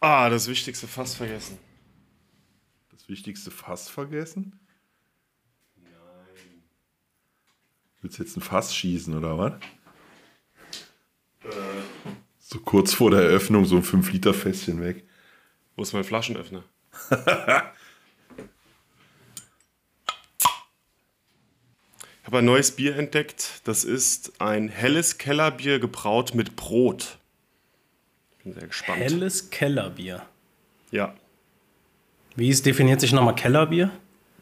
Ah, das Wichtigste fast vergessen. Das Wichtigste fast vergessen? Nein. Willst du jetzt ein Fass schießen oder was? Äh. So kurz vor der Eröffnung so ein 5-Liter-Fässchen weg. Wo ist mein Flaschenöffner? Ich habe ein neues Bier entdeckt. Das ist ein helles Kellerbier gebraut mit Brot. Ich bin sehr gespannt. Helles Kellerbier. Ja. Wie ist, definiert sich nochmal Kellerbier?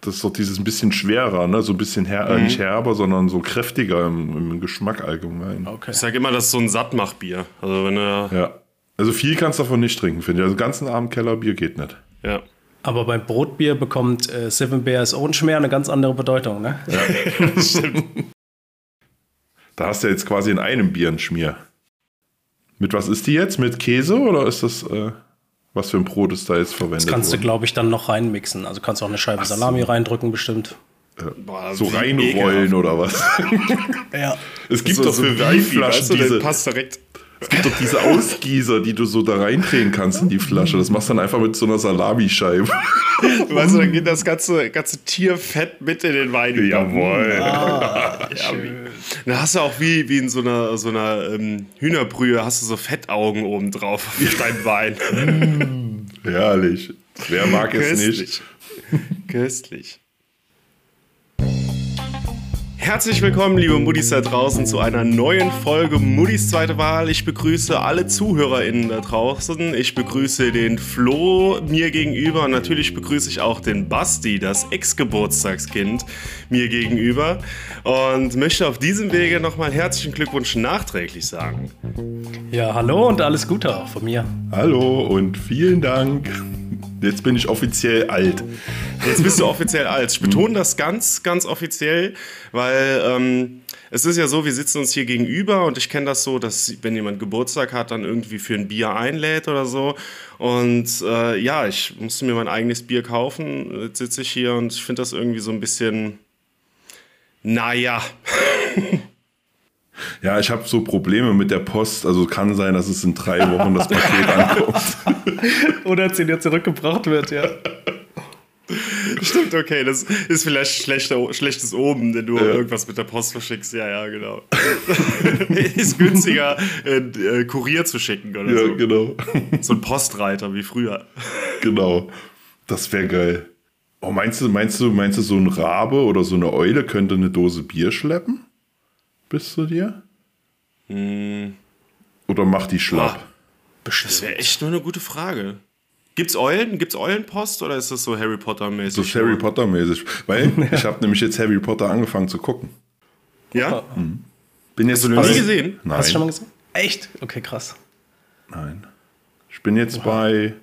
Das ist doch dieses ein bisschen schwerer, ne? So ein bisschen her äh, nicht herber, sondern so kräftiger im, im Geschmack allgemein. Okay. Ich sage immer, das ist so ein Sattmachbier. Also wenn er. Ja. Also viel kannst du davon nicht trinken, finde ich. Also den ganzen Abend Kellerbier geht nicht. Ja. Aber beim Brotbier bekommt äh, Seven Bears Ohrenschmer eine ganz andere Bedeutung, ne? Da hast du jetzt quasi in einem Bier einen Schmier. Mit was ist die jetzt? Mit Käse oder ist das, äh, was für ein Brot ist da jetzt verwendet Das kannst du, worden? glaube ich, dann noch reinmixen. Also kannst du auch eine Scheibe so. Salami reindrücken, bestimmt. Boah, so reinrollen ekelhaft. oder was? Ja. Es gibt so, doch so für Weinflaschen weißt du, der diese, passt direkt. Es gibt doch diese Ausgießer, die du so da reindrehen kannst in die Flasche. Das machst du dann einfach mit so einer Salamischeibe. Weißt du, dann geht das ganze, ganze Tierfett mit in den Wein. Jawohl. Ah, schön. Dann hast du auch wie, wie in so einer, so einer ähm, Hühnerbrühe, hast du so Fettaugen oben drauf auf deinem Wein. Herrlich. Wer mag es nicht? Köstlich. Herzlich willkommen, liebe Muddis da draußen, zu einer neuen Folge Muddis zweite Wahl. Ich begrüße alle ZuhörerInnen da draußen. Ich begrüße den Flo mir gegenüber und natürlich begrüße ich auch den Basti, das Ex-Geburtstagskind, mir gegenüber. Und möchte auf diesem Wege nochmal herzlichen Glückwunsch nachträglich sagen. Ja, hallo und alles Gute auch von mir. Hallo und vielen Dank. Jetzt bin ich offiziell alt. Jetzt bist du offiziell alt. Ich betone das ganz, ganz offiziell, weil ähm, es ist ja so, wir sitzen uns hier gegenüber und ich kenne das so, dass wenn jemand Geburtstag hat, dann irgendwie für ein Bier einlädt oder so. Und äh, ja, ich musste mir mein eigenes Bier kaufen. Jetzt sitze ich hier und ich finde das irgendwie so ein bisschen, naja. Ja, ich habe so Probleme mit der Post. Also kann sein, dass es in drei Wochen das Paket ankommt. Oder als dir zurückgebracht wird, ja. Stimmt, okay, das ist vielleicht schlechter, schlechtes Oben, wenn du irgendwas mit der Post verschickst. Ja, ja, genau. ist günstiger, äh, äh, Kurier zu schicken oder Ja, so. genau. So ein Postreiter wie früher. Genau. Das wäre geil. Oh, meinst du, meinst du, meinst du, so ein Rabe oder so eine Eule könnte eine Dose Bier schleppen? Bis zu dir? Oder macht die schlapp? Das wäre echt nur eine gute Frage. Gibt's Eulen? Gibt's Eulenpost oder ist das so Harry Potter-mäßig? So Harry Potter-mäßig. Weil ich habe nämlich jetzt Harry Potter angefangen zu gucken. Ja? Bin jetzt Hast du noch nie gesehen? Nein. Hast du schon mal gesehen? Echt? Okay, krass. Nein. Ich bin jetzt bei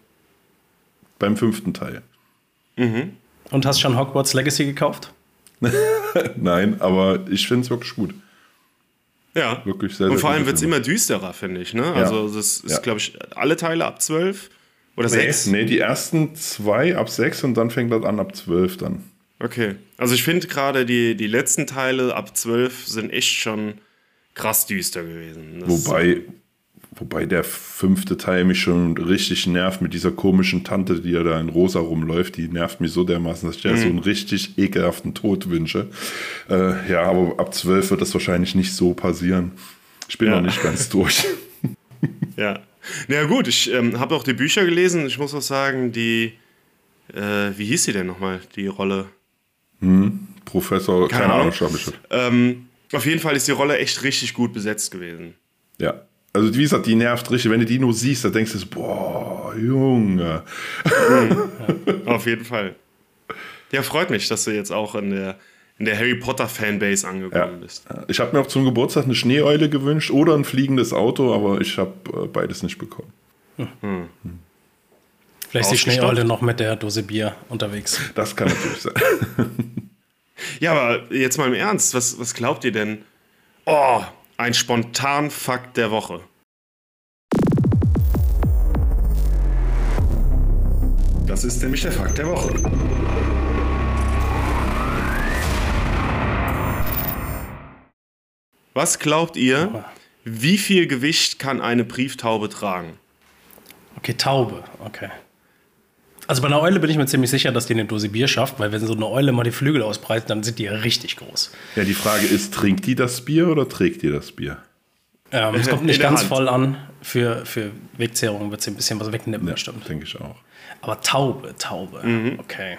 beim fünften Teil. Und hast schon Hogwarts Legacy gekauft? Nein, aber ich finde es wirklich gut. Ja. Wirklich sehr, Und sehr vor allem wird es immer düsterer, finde ich. Ne? Also, das ist, Ja. glaube ich, alle Teile ab 12 oder Nee, 6. nee, die ersten zwei ab sechs und dann fängt das an ab zwölf dann. Okay. Also, ich finde gerade die, die letzten Teile ab 12 sind echt schon krass düster gewesen. Das Wobei, wobei der fünfte Teil mich schon richtig nervt mit dieser komischen Tante, die ja da in rosa rumläuft. Die nervt mich so dermaßen, dass ich Mhm. so einen richtig ekelhaften Tod wünsche. Äh, ja, aber ab zwölf wird das wahrscheinlich nicht so passieren. Ich bin Ja. noch nicht ganz durch. Ja. Na ja, gut, ich ähm, habe auch die Bücher gelesen. Ich muss auch sagen, die. Äh, wie hieß sie denn nochmal, die Rolle? Professor, keine, Ahnung. Ahnung, schau mich Ähm, auf jeden Fall ist die Rolle echt richtig gut besetzt gewesen. Ja. Also wie gesagt, die nervt richtig. Wenn du die nur siehst, dann denkst du so, boah, Junge. Auf jeden Fall. Ja, freut mich, dass du jetzt auch in der, in der Harry Potter Fanbase angekommen bist. Ich habe mir auch zum Geburtstag eine Schneeeule gewünscht oder ein fliegendes Auto, aber ich habe äh, beides nicht bekommen. Vielleicht ist die? Schneeeule noch mit der Dose Bier unterwegs. Das kann natürlich sein. Ja, aber jetzt mal im Ernst, was, was glaubt ihr denn? Oh, ein spontan Fakt der Woche. Das ist nämlich der Fakt der Woche. Was glaubt ihr, wie viel Gewicht kann eine Brieftaube tragen? Okay, Taube, okay. Also bei einer Eule bin ich mir ziemlich sicher, dass die eine Dose Bier schafft, weil wenn so eine Eule mal die Flügel ausbreitet, dann sind die ja richtig groß. Ja, die Frage ist, trinkt die das Bier oder trägt die das Bier? Ähm, es kommt nicht ganz Hand. voll an. Für, für Wegzehrung wird sie ein bisschen was wegnehmen, Ja, bestimmt. denke ich auch. Aber Taube, Taube, okay.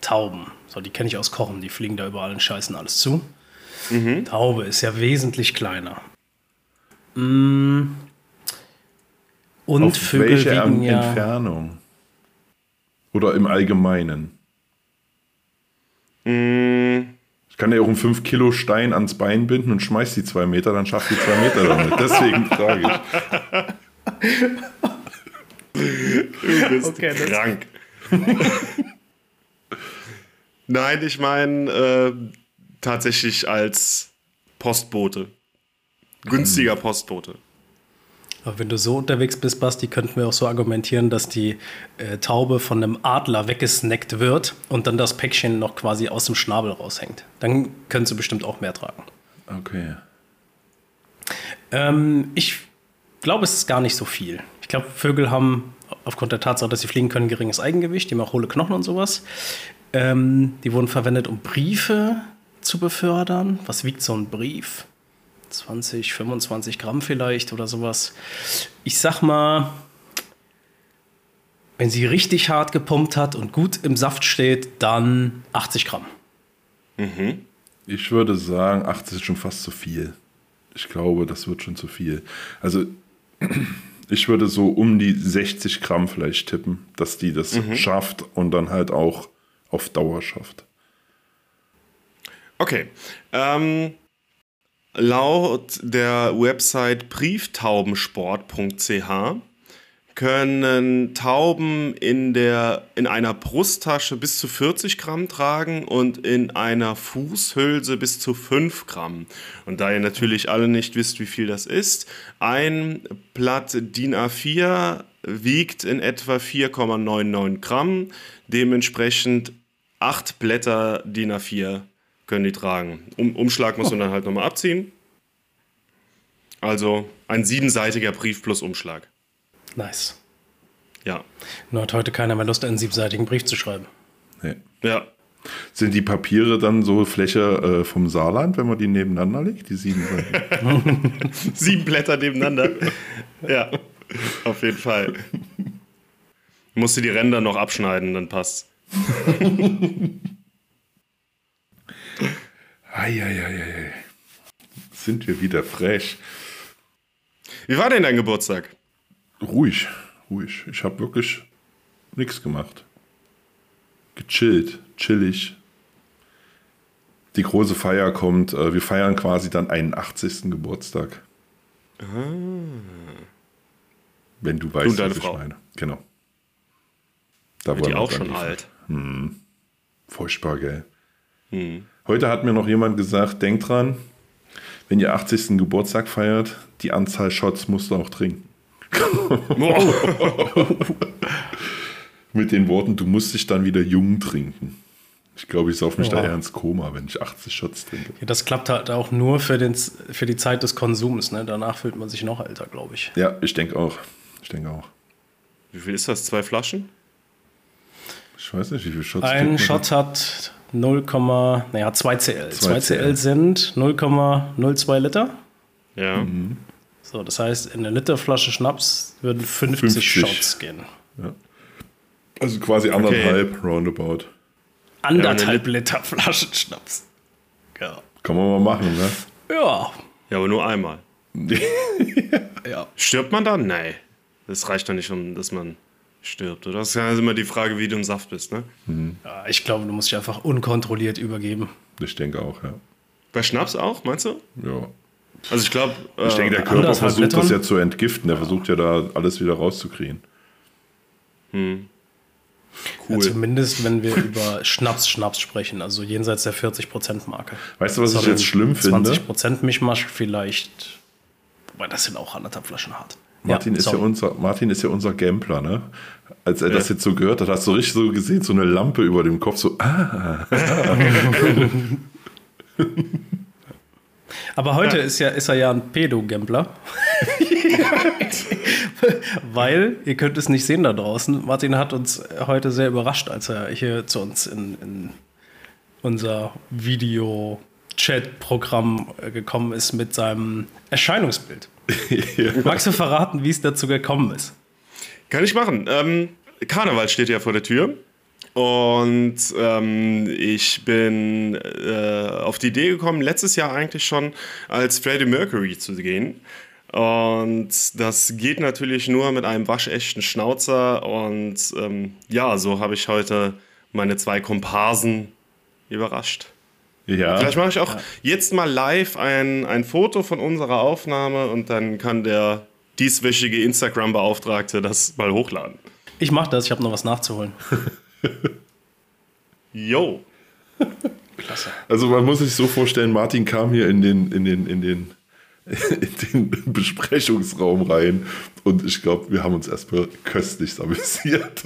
Tauben, so die kenne ich aus Kochen, die fliegen da überall und scheißen alles zu. Taube ist ja wesentlich kleiner. Mm. Und Auf Vögel welche wiegen ja. Entfernung? Oder im Allgemeinen? Ich kann ja auch einen 5 Kilo Stein ans Bein binden und schmeiß die zwei Meter, dann schafft die zwei Meter damit. Deswegen frage ich. Du bist Okay, krank. Nein, ich meine äh, tatsächlich als Postbote. Günstiger Postbote. Aber wenn du so unterwegs bist, Basti, könnten wir auch so argumentieren, dass die äh, Taube von einem Adler weggesnackt wird und dann das Päckchen noch quasi aus dem Schnabel raushängt. Dann könntest du bestimmt auch mehr tragen. Okay. Ähm, ich glaube, es ist gar nicht so viel. Ich glaube, Vögel haben aufgrund der Tatsache, dass sie fliegen können, geringes Eigengewicht. Die haben auch hohle Knochen und sowas. Ähm, die wurden verwendet, um Briefe zu befördern. Was wiegt so ein Brief? 20, 25 Gramm vielleicht oder sowas. Ich sag mal, wenn sie richtig hart gepumpt hat und gut im Saft steht, dann 80 Gramm. Ich würde sagen, 80 ist schon fast zu viel. Ich glaube, das wird schon zu viel. Also, ich würde so um die 60 Gramm vielleicht tippen, dass die das schafft und dann halt auch auf Dauer schafft. Okay. Ähm, laut der Website brieftaubensport.ch können Tauben in, der, in einer Brusttasche bis zu 40 Gramm tragen und in einer Fußhülse bis zu 5 Gramm. Und da ihr natürlich alle nicht wisst, wie viel das ist, ein Blatt DIN A4 wiegt in etwa 4,99 Gramm. Dementsprechend acht Blätter DIN A4 können die tragen. Um, Umschlag muss man dann halt nochmal abziehen. Also ein siebenseitiger Brief plus Umschlag. Nice. Ja. Nur hat heute keiner mehr Lust, einen siebseitigen Brief zu schreiben. Nee. Ja. Sind die Papiere dann so Fläche äh, vom Saarland, wenn man die nebeneinander legt? Die sieben Seiten? Sieben Blätter nebeneinander. ja. Auf jeden Fall. Musst du die Ränder noch abschneiden, dann passt. Eieieiei. Sind wir wieder frech. Wie war denn dein Geburtstag? Ruhig, ruhig. Ich habe wirklich nichts gemacht. Gechillt, chillig. Die große Feier kommt. äh, Wir feiern quasi dann einen 80. Geburtstag. Wenn du weißt, und deine was ich Frau. meine. Genau. Da Wird die auch schon alt. Furchtbar, gell? Heute hat mir noch jemand gesagt, denkt dran, wenn ihr 80. Geburtstag feiert, die Anzahl Shots musst du auch trinken. Mit den Worten, du musst dich dann wieder jung trinken. Ich glaube, ich sauf mich da Wow. eher ins Koma, wenn ich 80 Shots trinke. Ja, das klappt halt auch nur für, den, für die Zeit des Konsums. Ne? Danach fühlt man sich noch älter, glaube ich. Ja, ich denke auch. Ich denke auch. Wie viel ist das? Zwei Flaschen? Ich weiß nicht, wie viele Shots. Ein Shot hat 0, naja, 2 CL. 2 2 CL sind 0,02 Liter. Ja. Mhm. So, das heißt, in eine Literflasche Schnaps würden 50, 50. Shots gehen. da? Also quasi anderthalb roundabout. Anderthalb eine Liter Flaschen Schnaps. Ja. Kann man mal machen, ne? Ja. Ja, aber nur einmal. ja. Stirbt man dann? Nee. Das reicht doch nicht, um dass man stirbt, oder? Das ist ja immer die Frage, wie du im Saft bist, ne? ja. Ich glaube, du musst dich einfach unkontrolliert übergeben. Ich denke auch, ja. Bei Schnaps auch, meinst du? Ja. Also ich glaube, Ich denke, der Körper versucht das ja zu entgiften. Der versucht ja da alles wieder rauszukriegen. Ja, cool. zumindest, wenn wir über Schnaps, Schnaps sprechen, also jenseits der 40%-Marke. Weißt du, was ich jetzt schlimm finde? 20% Mischmasch vielleicht. Wobei, das sind auch anderthalb Flaschen hart. Martin, ist ja unser, Martin ist ja unser Gambler, ne? Als er das jetzt so gehört hat, hast du richtig so gesehen, so eine Lampe über dem Kopf, so, ah, Aber heute ist, ja, ist er ja ein Pedo-Gambler. Weil, ihr könnt es nicht sehen da draußen, Martin hat uns heute sehr überrascht, als er hier zu uns in, in unser Video-Chat-Programm äh, gekommen ist mit seinem Erscheinungsbild. Ja. Magst du verraten, wie es dazu gekommen ist? Kann ich machen. Ähm, Karneval steht ja vor der Tür. Und ähm, ich bin äh, auf die Idee gekommen, letztes Jahr eigentlich schon als Freddie Mercury zu gehen. Und das geht natürlich nur mit einem waschechten Schnauzer. Und ähm, ja, so habe ich heute meine zwei Komparsen überrascht. Ja. Vielleicht mache ich auch ja. jetzt mal live ein, ein Foto von unserer Aufnahme und dann kann der dieswöchige Instagram-Beauftragte das mal hochladen. Ich mache das, ich habe noch was nachzuholen. Jo. Klasse. Also man muss sich so vorstellen, Martin kam hier in den, in den, in den, in den Besprechungsraum rein und ich glaube, wir haben uns erstmal köstlich amüsiert.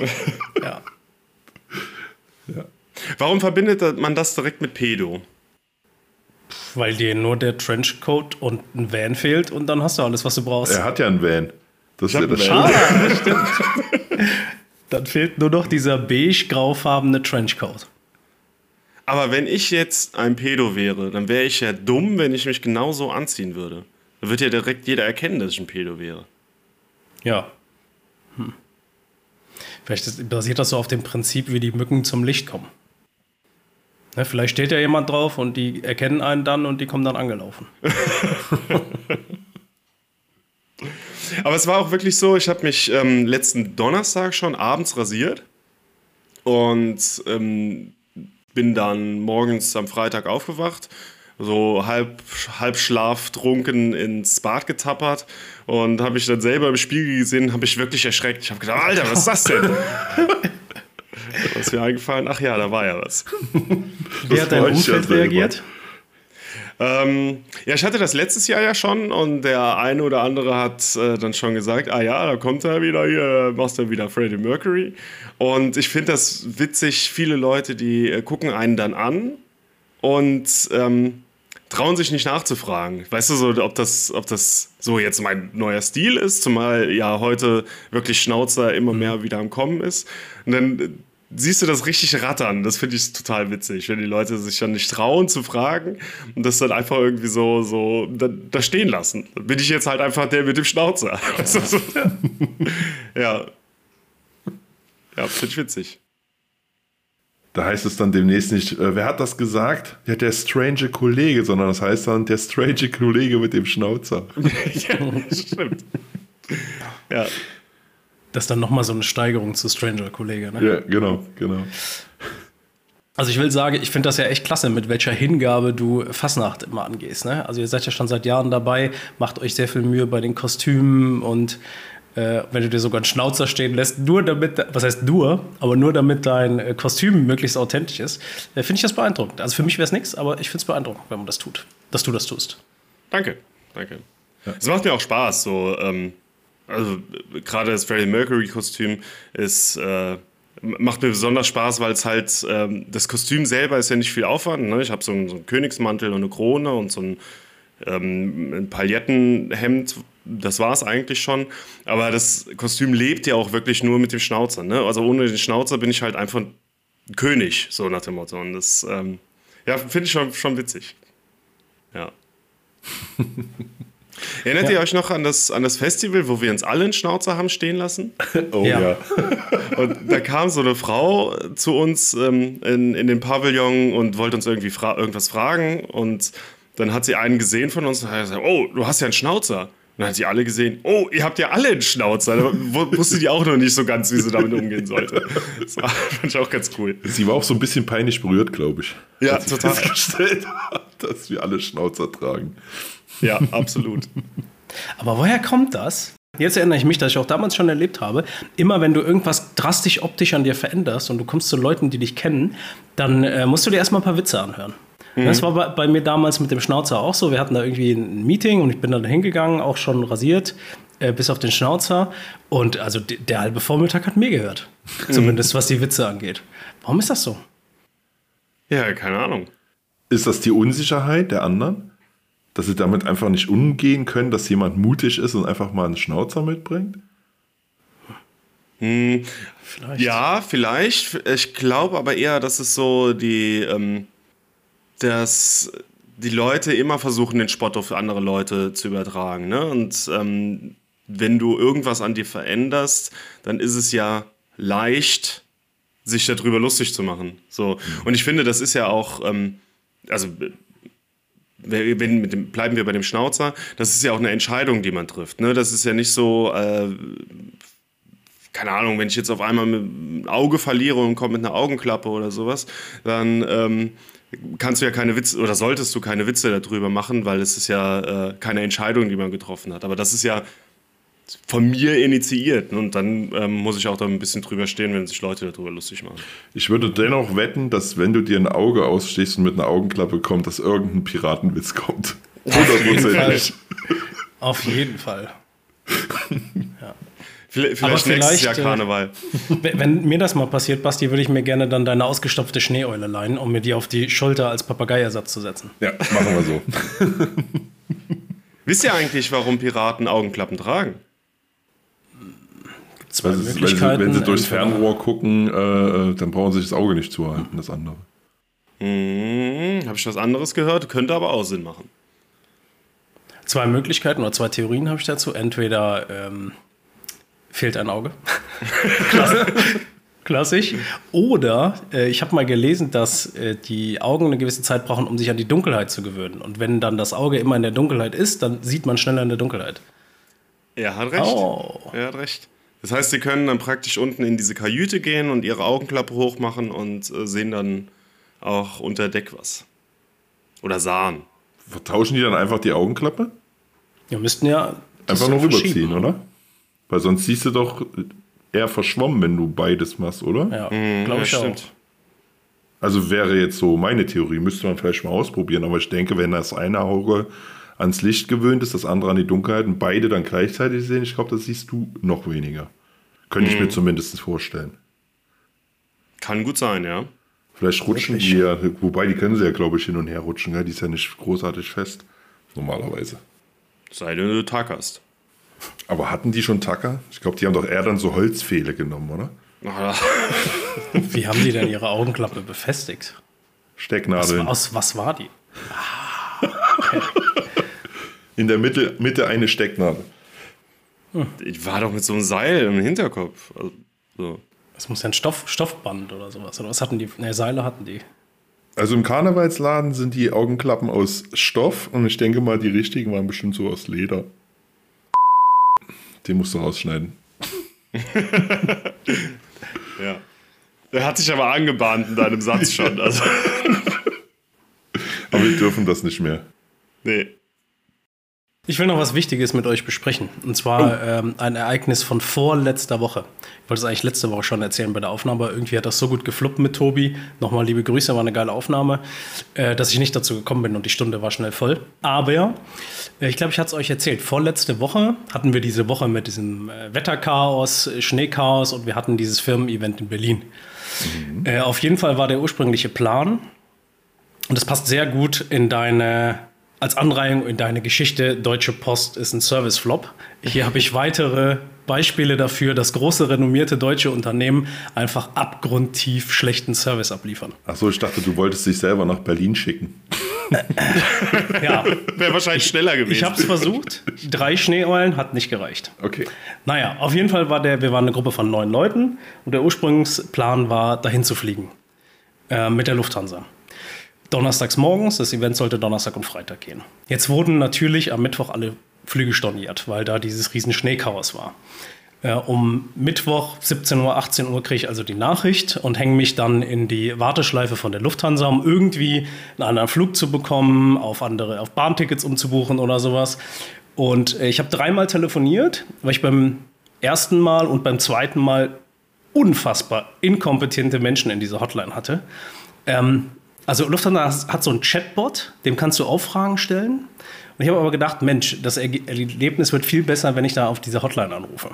Ja. ja. Warum verbindet man das direkt mit Pedo? Weil dir nur der Trenchcoat und ein Van fehlt und dann hast du alles, was du brauchst. Er hat ja einen Van. Das ist ja das Schade. Ah, stimmt. dann fehlt nur noch dieser beige-graufarbene Trenchcoat. Aber wenn ich jetzt ein Pedo wäre, dann wäre ich ja dumm, wenn ich mich genauso anziehen würde. Da wird ja direkt jeder erkennen, dass ich ein Pedo wäre. Ja. Hm. Vielleicht basiert das so auf dem Prinzip, wie die Mücken zum Licht kommen. Ne, vielleicht steht ja jemand drauf und die erkennen einen dann und die kommen dann angelaufen. Aber es war auch wirklich so, ich habe mich ähm, letzten Donnerstag schon abends rasiert und ähm, bin dann morgens am Freitag aufgewacht, so halb, halb schlaftrunken ins Bad getappert und habe mich dann selber im Spiegel gesehen, habe ich wirklich erschreckt. Ich habe gedacht, Alter, was ist das denn? da ist mir eingefallen, ach ja, da war ja was. Wie hat dein Umfeld reagiert? Ähm, ja, ich hatte das letztes Jahr ja schon und der eine oder andere hat äh, dann schon gesagt, ah ja, da kommt er wieder hier, machst du wieder Freddie Mercury. Und ich finde das witzig, viele Leute, die äh, gucken einen dann an und ähm, trauen sich nicht nachzufragen. Weißt du, so, ob das, ob das so jetzt mein neuer Stil ist, zumal ja heute wirklich Schnauzer immer mehr wieder am Kommen ist. Und dann äh, siehst du das richtig rattern. Das finde ich total witzig, wenn die Leute sich dann nicht trauen zu fragen und das dann einfach irgendwie so, so da, da stehen lassen. Dann bin ich jetzt halt einfach der mit dem Schnauzer. ja. Ja, finde ich witzig. Da heißt es dann demnächst nicht, äh, wer hat das gesagt? Ja, der strange Kollege, sondern das heißt dann der strange Kollege mit dem Schnauzer. ja, stimmt. Ja. Das ist dann nochmal so eine Steigerung zu Stranger Kollege, ne? Ja, genau, genau. Also ich will sagen, ich finde das ja echt klasse, mit welcher Hingabe du Fasnacht immer angehst. Ne? Also ihr seid ja schon seit Jahren dabei, macht euch sehr viel Mühe bei den Kostümen und äh, wenn du dir sogar einen Schnauzer stehen lässt, nur damit, was heißt nur, aber nur damit dein äh, Kostüm möglichst authentisch ist, äh, finde ich das beeindruckend. Also für mich wäre es nichts, aber ich finde es beeindruckend, wenn man das tut, dass du das tust. Danke, danke. Es ja. macht mir auch Spaß, so ähm, also gerade das Freddie Mercury-Kostüm ist äh, macht mir besonders Spaß, weil es halt ähm, das Kostüm selber ist ja nicht viel Aufwand. Ne? Ich habe so, so, einen Königsmantel und eine Krone und so ein, ähm, ein Palettenhemd. Das war es eigentlich schon. Aber das Kostüm lebt ja auch wirklich nur mit dem Schnauzer. Ne? Also ohne den Schnauzer bin ich halt einfach König, so nach dem Motto. Und das ähm, ja, finde ich schon, schon witzig. Ja. Erinnert ja. ihr euch noch an das, an das Festival, wo wir uns alle einen Schnauzer haben stehen lassen? Oh ja. ja. Und da kam so eine Frau zu uns ähm, in, in den Pavillon und wollte uns irgendwie fra irgendwas fragen. Und dann hat sie einen gesehen von uns und hat gesagt: Oh, du hast ja einen Schnauzer. Und dann hat sie alle gesehen, oh, ihr habt ja alle einen Schnauzer. Da wusste die auch noch nicht so ganz, wie sie damit umgehen sollte. Das war, fand ich auch ganz cool. Sie war auch so ein bisschen peinlich berührt, glaube ich. Ja, total. Dass wir alle Schnauzer tragen. Ja, absolut. Aber woher kommt das? Jetzt erinnere ich mich, dass ich auch damals schon erlebt habe, immer wenn du irgendwas drastisch optisch an dir veränderst und du kommst zu Leuten, die dich kennen, dann äh, musst du dir erstmal ein paar Witze anhören. Mhm. Das war bei, bei, mir damals mit dem Schnauzer auch so. Wir hatten da irgendwie ein Meeting und ich bin dann hingegangen, auch schon rasiert, äh, bis auf den Schnauzer. Und also der halbe Vormittag hat mir gehört. Mhm. Zumindest was die Witze angeht. Warum ist das so? Ja, keine Ahnung. Ist das die Unsicherheit der anderen? dass sie damit einfach nicht umgehen können, dass jemand mutig ist und einfach mal einen Schnauzer mitbringt? Hm, vielleicht. Ja, vielleicht. Ich glaube aber eher, dass es so die, ähm, dass die Leute immer versuchen, den Spott auf andere Leute zu übertragen. Ne? Und ähm, wenn du irgendwas an dir veränderst, dann ist es ja leicht, sich darüber lustig zu machen. So. Und ich finde, das ist ja auch, ähm, also wenn, dem, bleiben wir bei dem Schnauzer, das ist ja auch eine Entscheidung, die man trifft. Ne? Das ist ja nicht so, äh, keine Ahnung, wenn ich jetzt auf einmal ein Auge verliere und komme mit einer Augenklappe oder sowas, dann ähm, kannst du ja keine Witze oder solltest du keine Witze darüber machen, weil es ist ja äh, keine Entscheidung, die man getroffen hat. Aber das ist ja von mir initiiert. Und dann ähm, muss ich auch da ein bisschen drüber stehen, wenn sich Leute darüber lustig machen. Ich würde dennoch wetten, dass wenn du dir ein Auge ausstehst und mit einer Augenklappe kommt, dass irgendein Piratenwitz kommt. Hundertprozentig. Auf jeden Fall. ja. Vielleicht, vielleicht nächstes Jahr äh, Karneval. Wenn mir das mal passiert, Basti, würde ich mir gerne dann deine ausgestopfte Schneeeule leihen, um mir die auf die Schulter als Papageiersatz zu setzen. Ja, machen wir so. Wisst ihr eigentlich, warum Piraten Augenklappen tragen? Zwei also, Möglichkeiten. Wenn sie, wenn sie durchs Fernrohr gucken, äh, dann brauchen sie sich das Auge nicht zuhalten, das andere. Hm, Habe ich was anderes gehört? Könnte aber auch Sinn machen. Zwei Möglichkeiten oder zwei Theorien habe ich dazu. Entweder ähm, fehlt ein Auge. Klassisch. Oder äh, ich habe mal gelesen, dass äh, die Augen eine gewisse Zeit brauchen, um sich an die Dunkelheit zu gewöhnen. Und wenn dann das Auge immer in der Dunkelheit ist, dann sieht man schneller in der Dunkelheit. Er hat recht. Oh. Er hat recht. Das heißt, sie können dann praktisch unten in diese Kajüte gehen und ihre Augenklappe hochmachen und äh, sehen dann auch unter Deck was. Oder sahen. Vertauschen die dann einfach die Augenklappe? Ja, müssten ja. Einfach nur rüberziehen, oder? Weil sonst siehst du doch eher verschwommen, wenn du beides machst, oder? Ja, mhm, glaube ich ja, stimmt. Auch. Also wäre jetzt so meine Theorie, müsste man vielleicht mal ausprobieren, aber ich denke, wenn das eine Auge ans Licht gewöhnt ist, das andere an die Dunkelheit und beide dann gleichzeitig sehen, ich glaube, das siehst du noch weniger. Könnte mhm. ich mir mhm. zumindest vorstellen. Kann gut sein, ja. Vielleicht rutschen die ja, wobei die können sie ja, glaube ich, hin und her rutschen, gell? die ist ja nicht großartig fest, normalerweise. Sei denn, du tackerst. Aber hatten die schon Tacker? Ich glaube, die haben doch eher dann so Holzpfähle genommen, oder? Wie haben die denn ihre Augenklappe befestigt? Stecknadeln. Was, was war die? Ah, okay. In der Mitte, Mitte eine Stecknadel. Hm. Ich war doch mit so einem Seil im Hinterkopf. Also, so. Das muss ja ein Stoff, Stoffband oder sowas. Oder was hatten die? Ne, Seile hatten die. Also im Karnevalsladen sind die Augenklappen aus Stoff und ich denke mal, die richtigen waren bestimmt so aus Leder. Den musst du rausschneiden. ja. Der hat sich aber angebahnt in deinem Satz schon. Also. aber wir dürfen das nicht mehr. Nee. Ich will noch was Wichtiges mit euch besprechen. Und zwar oh. ähm, ein Ereignis von vorletzter Woche. Ich wollte es eigentlich letzte Woche schon erzählen bei der Aufnahme, aber irgendwie hat das so gut gefluppt mit Tobi. Nochmal liebe Grüße, war eine geile Aufnahme, äh, dass ich nicht dazu gekommen bin und die Stunde war schnell voll. Aber äh, ich glaube, ich hatte es euch erzählt. Vorletzte Woche hatten wir diese Woche mit diesem äh, Wetterchaos, Schneechaos und wir hatten dieses Firmen-Event in Berlin. Mhm. Äh, auf jeden Fall war der ursprüngliche Plan, und das passt sehr gut in deine als Anreihung in deine Geschichte, Deutsche Post ist ein Service-Flop. Hier habe ich weitere Beispiele dafür, dass große renommierte deutsche Unternehmen einfach abgrundtief schlechten Service abliefern. Achso, ich dachte, du wolltest dich selber nach Berlin schicken. ja. Wäre wahrscheinlich schneller gewesen. Ich habe es versucht. Drei Schneeeulen hat nicht gereicht. Okay. Naja, auf jeden Fall war der, wir waren eine Gruppe von neun Leuten und der Ursprungsplan war, dahin zu fliegen. Äh, mit der Lufthansa donnerstags morgens. Das Event sollte Donnerstag und Freitag gehen. Jetzt wurden natürlich am Mittwoch alle Flüge storniert, weil da dieses riesen Schneechaos war. Äh, um Mittwoch 17 Uhr, 18 Uhr kriege ich also die Nachricht und hänge mich dann in die Warteschleife von der Lufthansa, um irgendwie einen anderen Flug zu bekommen, auf andere, auf Bahntickets umzubuchen oder sowas. Und äh, ich habe dreimal telefoniert, weil ich beim ersten Mal und beim zweiten Mal unfassbar inkompetente Menschen in dieser Hotline hatte. Ähm, also Lufthansa hat so ein Chatbot, dem kannst du auch Fragen stellen. Und ich habe aber gedacht, Mensch, das Erlebnis wird viel besser, wenn ich da auf diese Hotline anrufe.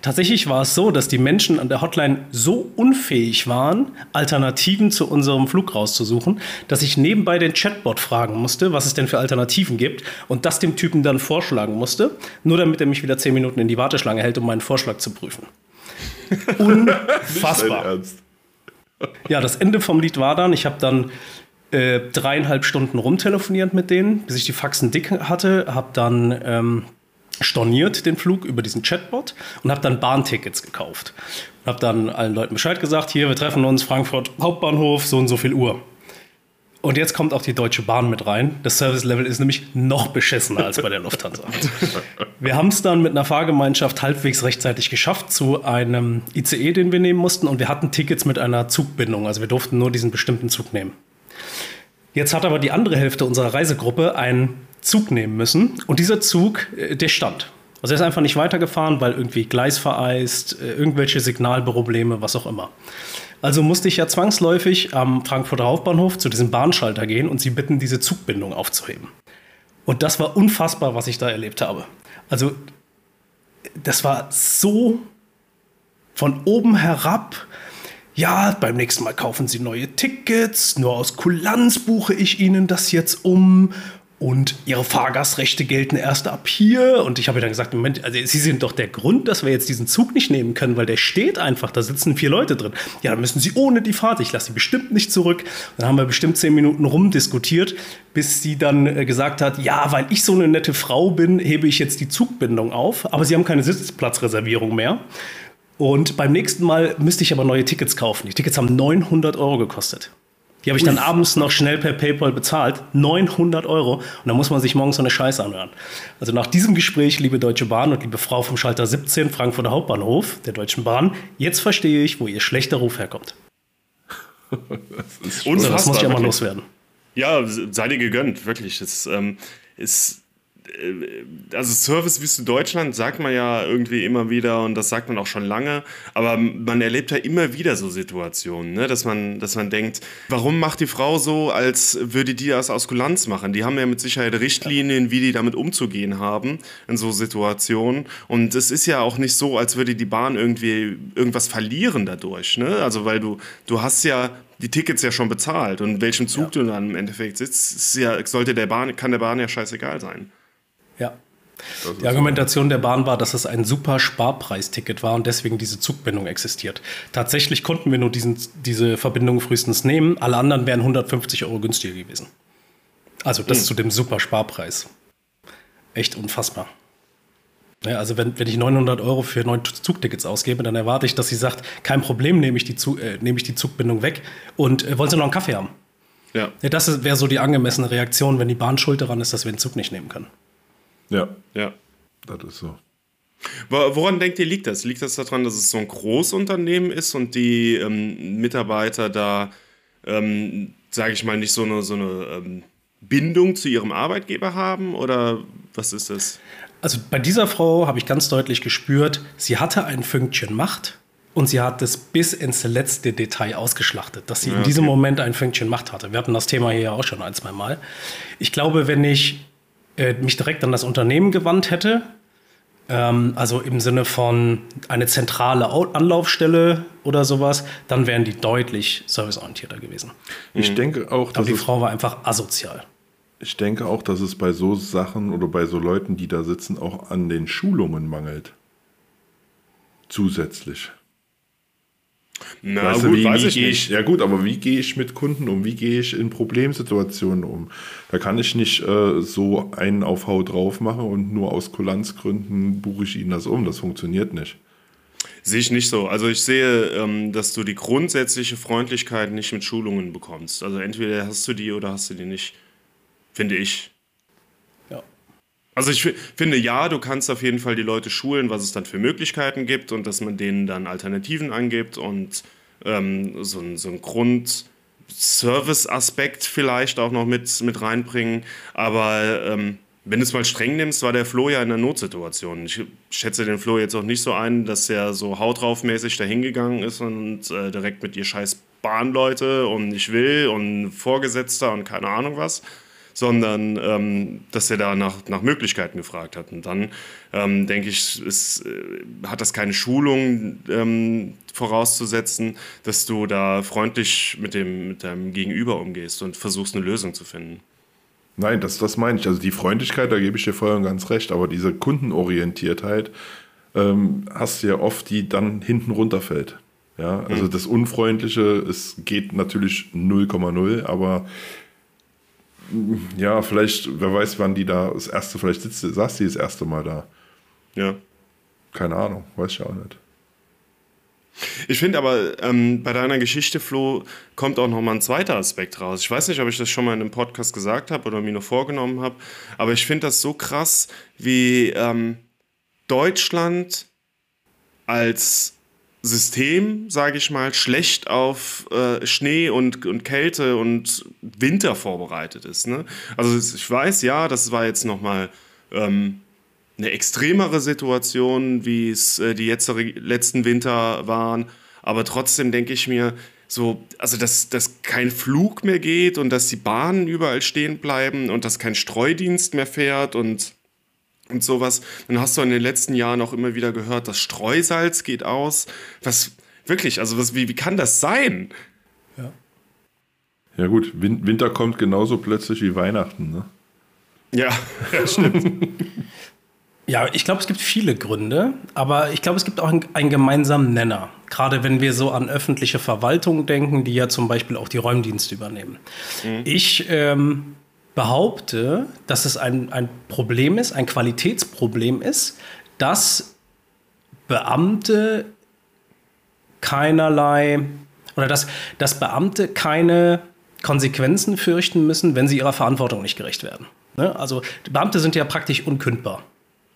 Tatsächlich war es so, dass die Menschen an der Hotline so unfähig waren, Alternativen zu unserem Flug rauszusuchen, dass ich nebenbei den Chatbot fragen musste, was es denn für Alternativen gibt und das dem Typen dann vorschlagen musste, nur damit er mich wieder zehn Minuten in die Warteschlange hält, um meinen Vorschlag zu prüfen. Unfassbar. Ja, das Ende vom Lied war dann, ich habe dann äh, dreieinhalb Stunden rumtelefoniert mit denen, bis ich die Faxen dick hatte, habe dann ähm, storniert den Flug über diesen Chatbot und habe dann Bahntickets gekauft. Habe dann allen Leuten Bescheid gesagt, hier, wir treffen uns, Frankfurt Hauptbahnhof, so und so viel Uhr. Und jetzt kommt auch die Deutsche Bahn mit rein. Das Service-Level ist nämlich noch beschissener als bei der Lufthansa. Wir haben es dann mit einer Fahrgemeinschaft halbwegs rechtzeitig geschafft zu einem ICE, den wir nehmen mussten. Und wir hatten Tickets mit einer Zugbindung. Also wir durften nur diesen bestimmten Zug nehmen. Jetzt hat aber die andere Hälfte unserer Reisegruppe einen Zug nehmen müssen. Und dieser Zug, äh, der stand. Also er ist einfach nicht weitergefahren, weil irgendwie Gleis vereist, äh, irgendwelche Signalprobleme, was auch immer. Also musste ich ja zwangsläufig am Frankfurter Hauptbahnhof zu diesem Bahnschalter gehen und sie bitten, diese Zugbindung aufzuheben. Und das war unfassbar, was ich da erlebt habe. Also das war so von oben herab ja, beim nächsten Mal kaufen Sie neue Tickets, nur aus Kulanz buche ich Ihnen das jetzt um und Ihre Fahrgastrechte gelten erst ab hier. Und ich habe dann gesagt, Moment, also Sie sind doch der Grund, dass wir jetzt diesen Zug nicht nehmen können, weil der steht einfach, da sitzen vier Leute drin. Ja, dann müssen Sie ohne die Fahrt, ich lasse Sie bestimmt nicht zurück. Dann haben wir bestimmt zehn Minuten rumdiskutiert, bis sie dann äh, gesagt hat, ja, weil ich so eine nette Frau bin, hebe ich jetzt die Zugbindung auf, aber Sie haben keine Sitzplatzreservierung mehr. Und beim nächsten Mal müsste ich aber neue Tickets kaufen. Die Tickets haben 900 Euro gekostet. Die habe ich dann abends noch schnell per PayPal bezahlt. 900 Euro. Und da muss man sich morgens so eine Scheiße anhören. Also nach diesem Gespräch, liebe Deutsche Bahn und liebe Frau vom Schalter 17, Frankfurter Hauptbahnhof der Deutschen Bahn, jetzt verstehe ich, wo ihr schlechter Ruf herkommt. das ist Unfassbar, das muss ich einmal loswerden. Ja, sei dir gegönnt, wirklich. Es ähm, ist also Servicewüste Deutschland sagt man ja irgendwie immer wieder und das sagt man auch schon lange, aber man erlebt ja immer wieder so Situationen, ne? dass, man, dass man denkt, warum macht die Frau so, als würde die das aus Kulanz machen? Die haben ja mit Sicherheit Richtlinien, wie die damit umzugehen haben in so Situationen und es ist ja auch nicht so, als würde die Bahn irgendwie irgendwas verlieren dadurch, ne? also weil du, du hast ja die Tickets ja schon bezahlt und welchem Zug ja. du dann im Endeffekt sitzt, ja, sollte der Bahn, kann der Bahn ja scheißegal sein. Die Argumentation der Bahn war, dass es ein super Sparpreisticket war und deswegen diese Zugbindung existiert. Tatsächlich konnten wir nur diesen, diese Verbindung frühestens nehmen. Alle anderen wären 150 Euro günstiger gewesen. Also das mhm. zu dem super Sparpreis. Echt unfassbar. Ja, also wenn, wenn ich 900 Euro für neun Zugtickets ausgebe, dann erwarte ich, dass sie sagt, kein Problem, nehme ich die, Zug, äh, nehme ich die Zugbindung weg und äh, wollen Sie noch einen Kaffee haben? Ja. ja das wäre so die angemessene Reaktion, wenn die Bahn schuld daran ist, dass wir den Zug nicht nehmen können. Ja. Ja. Das ist so. Woran denkt ihr, liegt das? Liegt das daran, dass es so ein Großunternehmen ist und die ähm, Mitarbeiter da, ähm, sage ich mal, nicht so eine, so eine ähm, Bindung zu ihrem Arbeitgeber haben? Oder was ist das? Also bei dieser Frau habe ich ganz deutlich gespürt, sie hatte ein Fünkchen Macht und sie hat es bis ins letzte Detail ausgeschlachtet, dass sie ja, okay. in diesem Moment ein Fünkchen Macht hatte. Wir hatten das Thema hier ja auch schon ein, zwei Mal. Ich glaube, wenn ich äh, mich direkt an das Unternehmen gewandt hätte. Ähm, also im Sinne von eine zentrale Anlaufstelle oder sowas, dann wären die deutlich serviceorientierter gewesen. Ich mhm. denke auch, dass. Aber die Frau war einfach asozial. Ich denke auch, dass es bei so Sachen oder bei so Leuten, die da sitzen, auch an den Schulungen mangelt. Zusätzlich. Na weißt gut, du, wie, weiß wie ich nicht. Ich, ja gut, aber wie gehe ich mit Kunden um? Wie gehe ich in Problemsituationen um? Da kann ich nicht äh, so einen auf Haut drauf machen und nur aus Kulanzgründen buche ich ihnen das um. Das funktioniert nicht. Sehe ich nicht so. Also ich sehe, ähm, dass du die grundsätzliche Freundlichkeit nicht mit Schulungen bekommst. Also entweder hast du die oder hast du die nicht, finde ich. Also ich finde, ja, du kannst auf jeden Fall die Leute schulen, was es dann für Möglichkeiten gibt und dass man denen dann Alternativen angibt und ähm, so, ein, so ein Grund... Service-Aspekt vielleicht auch noch mit, mit reinbringen. Aber ähm, wenn du es mal streng nimmst, war der Flo ja in einer Notsituation. Ich schätze den Flo jetzt auch nicht so ein, dass er so hautraufmäßig dahingegangen ist und äh, direkt mit ihr scheiß Bahnleute und ich will und Vorgesetzter und keine Ahnung was sondern ähm, dass er da nach, nach Möglichkeiten gefragt hat. Und dann ähm, denke ich, ist, äh, hat das keine Schulung ähm, vorauszusetzen, dass du da freundlich mit, dem, mit deinem Gegenüber umgehst und versuchst, eine Lösung zu finden. Nein, das, das meine ich. Also die Freundlichkeit, da gebe ich dir voll und ganz recht, aber diese Kundenorientiertheit ähm, hast du ja oft, die dann hinten runterfällt. Ja, also mhm. das Unfreundliche, es geht natürlich 0,0, aber ja, vielleicht, wer weiß, wann die da das erste, vielleicht sitzt, saß die das erste Mal da. Ja. Keine Ahnung, weiß ich auch nicht. Ich finde aber, ähm, bei deiner Geschichte, Flo, kommt auch nochmal ein zweiter Aspekt raus. Ich weiß nicht, ob ich das schon mal in einem Podcast gesagt habe oder mir nur vorgenommen habe, aber ich finde das so krass, wie ähm, Deutschland als System, sage ich mal, schlecht auf äh, Schnee und, und Kälte und Winter vorbereitet ist. Ne? Also ich weiß, ja, das war jetzt nochmal ähm, eine extremere Situation, wie es äh, die jetzt, letzten Winter waren. Aber trotzdem denke ich mir, so, also dass, dass kein Flug mehr geht und dass die Bahnen überall stehen bleiben und dass kein Streudienst mehr fährt und und sowas. Dann hast du in den letzten Jahren auch immer wieder gehört, das Streusalz geht aus. Was wirklich, also was, wie, wie kann das sein? Ja. Ja, gut, Winter kommt genauso plötzlich wie Weihnachten, ne? Ja, ja stimmt. ja, ich glaube, es gibt viele Gründe, aber ich glaube, es gibt auch einen, einen, gemeinsamen Nenner. Gerade wenn wir so an öffentliche Verwaltung denken, die ja zum Beispiel auch die Räumdienste übernehmen. Mhm. Ich ähm, behaupte, dass es ein, ein Problem ist, ein Qualitätsproblem ist, dass Beamte keinerlei oder dass, dass Beamte keine Konsequenzen fürchten müssen, wenn sie ihrer Verantwortung nicht gerecht werden. Ne? Also Beamte sind ja praktisch unkündbar.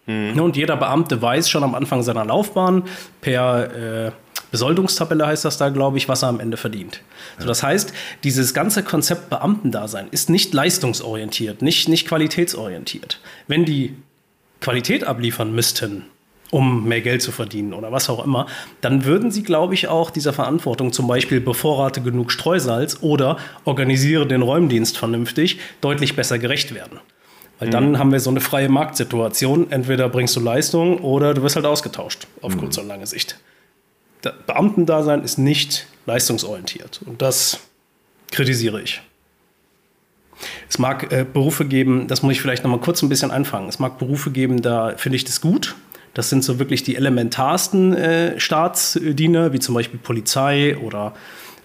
Mhm. Und jeder Beamte weiß schon am Anfang seiner Laufbahn per äh, Besoldungstabelle heißt das da, glaube ich, was er am Ende verdient. Ja. So, das heißt, dieses ganze Konzept Beamtendasein ist nicht leistungsorientiert, nicht, nicht qualitätsorientiert. Wenn die Qualität abliefern müssten, um mehr Geld zu verdienen oder was auch immer, dann würden sie, glaube ich, auch dieser Verantwortung, zum Beispiel bevorrate genug Streusalz oder organisiere den Räumdienst vernünftig, deutlich besser gerecht werden. Weil mhm. dann haben wir so eine freie Marktsituation. Entweder bringst du Leistung oder du wirst halt ausgetauscht, auf mhm. kurz und lange Sicht. Beamtendasein ist nicht leistungsorientiert. Und das kritisiere ich. Es mag äh, Berufe geben, das muss ich vielleicht noch mal kurz ein bisschen anfangen. Es mag Berufe geben, da finde ich das gut. Das sind so wirklich die elementarsten äh, Staatsdiener, wie zum Beispiel Polizei oder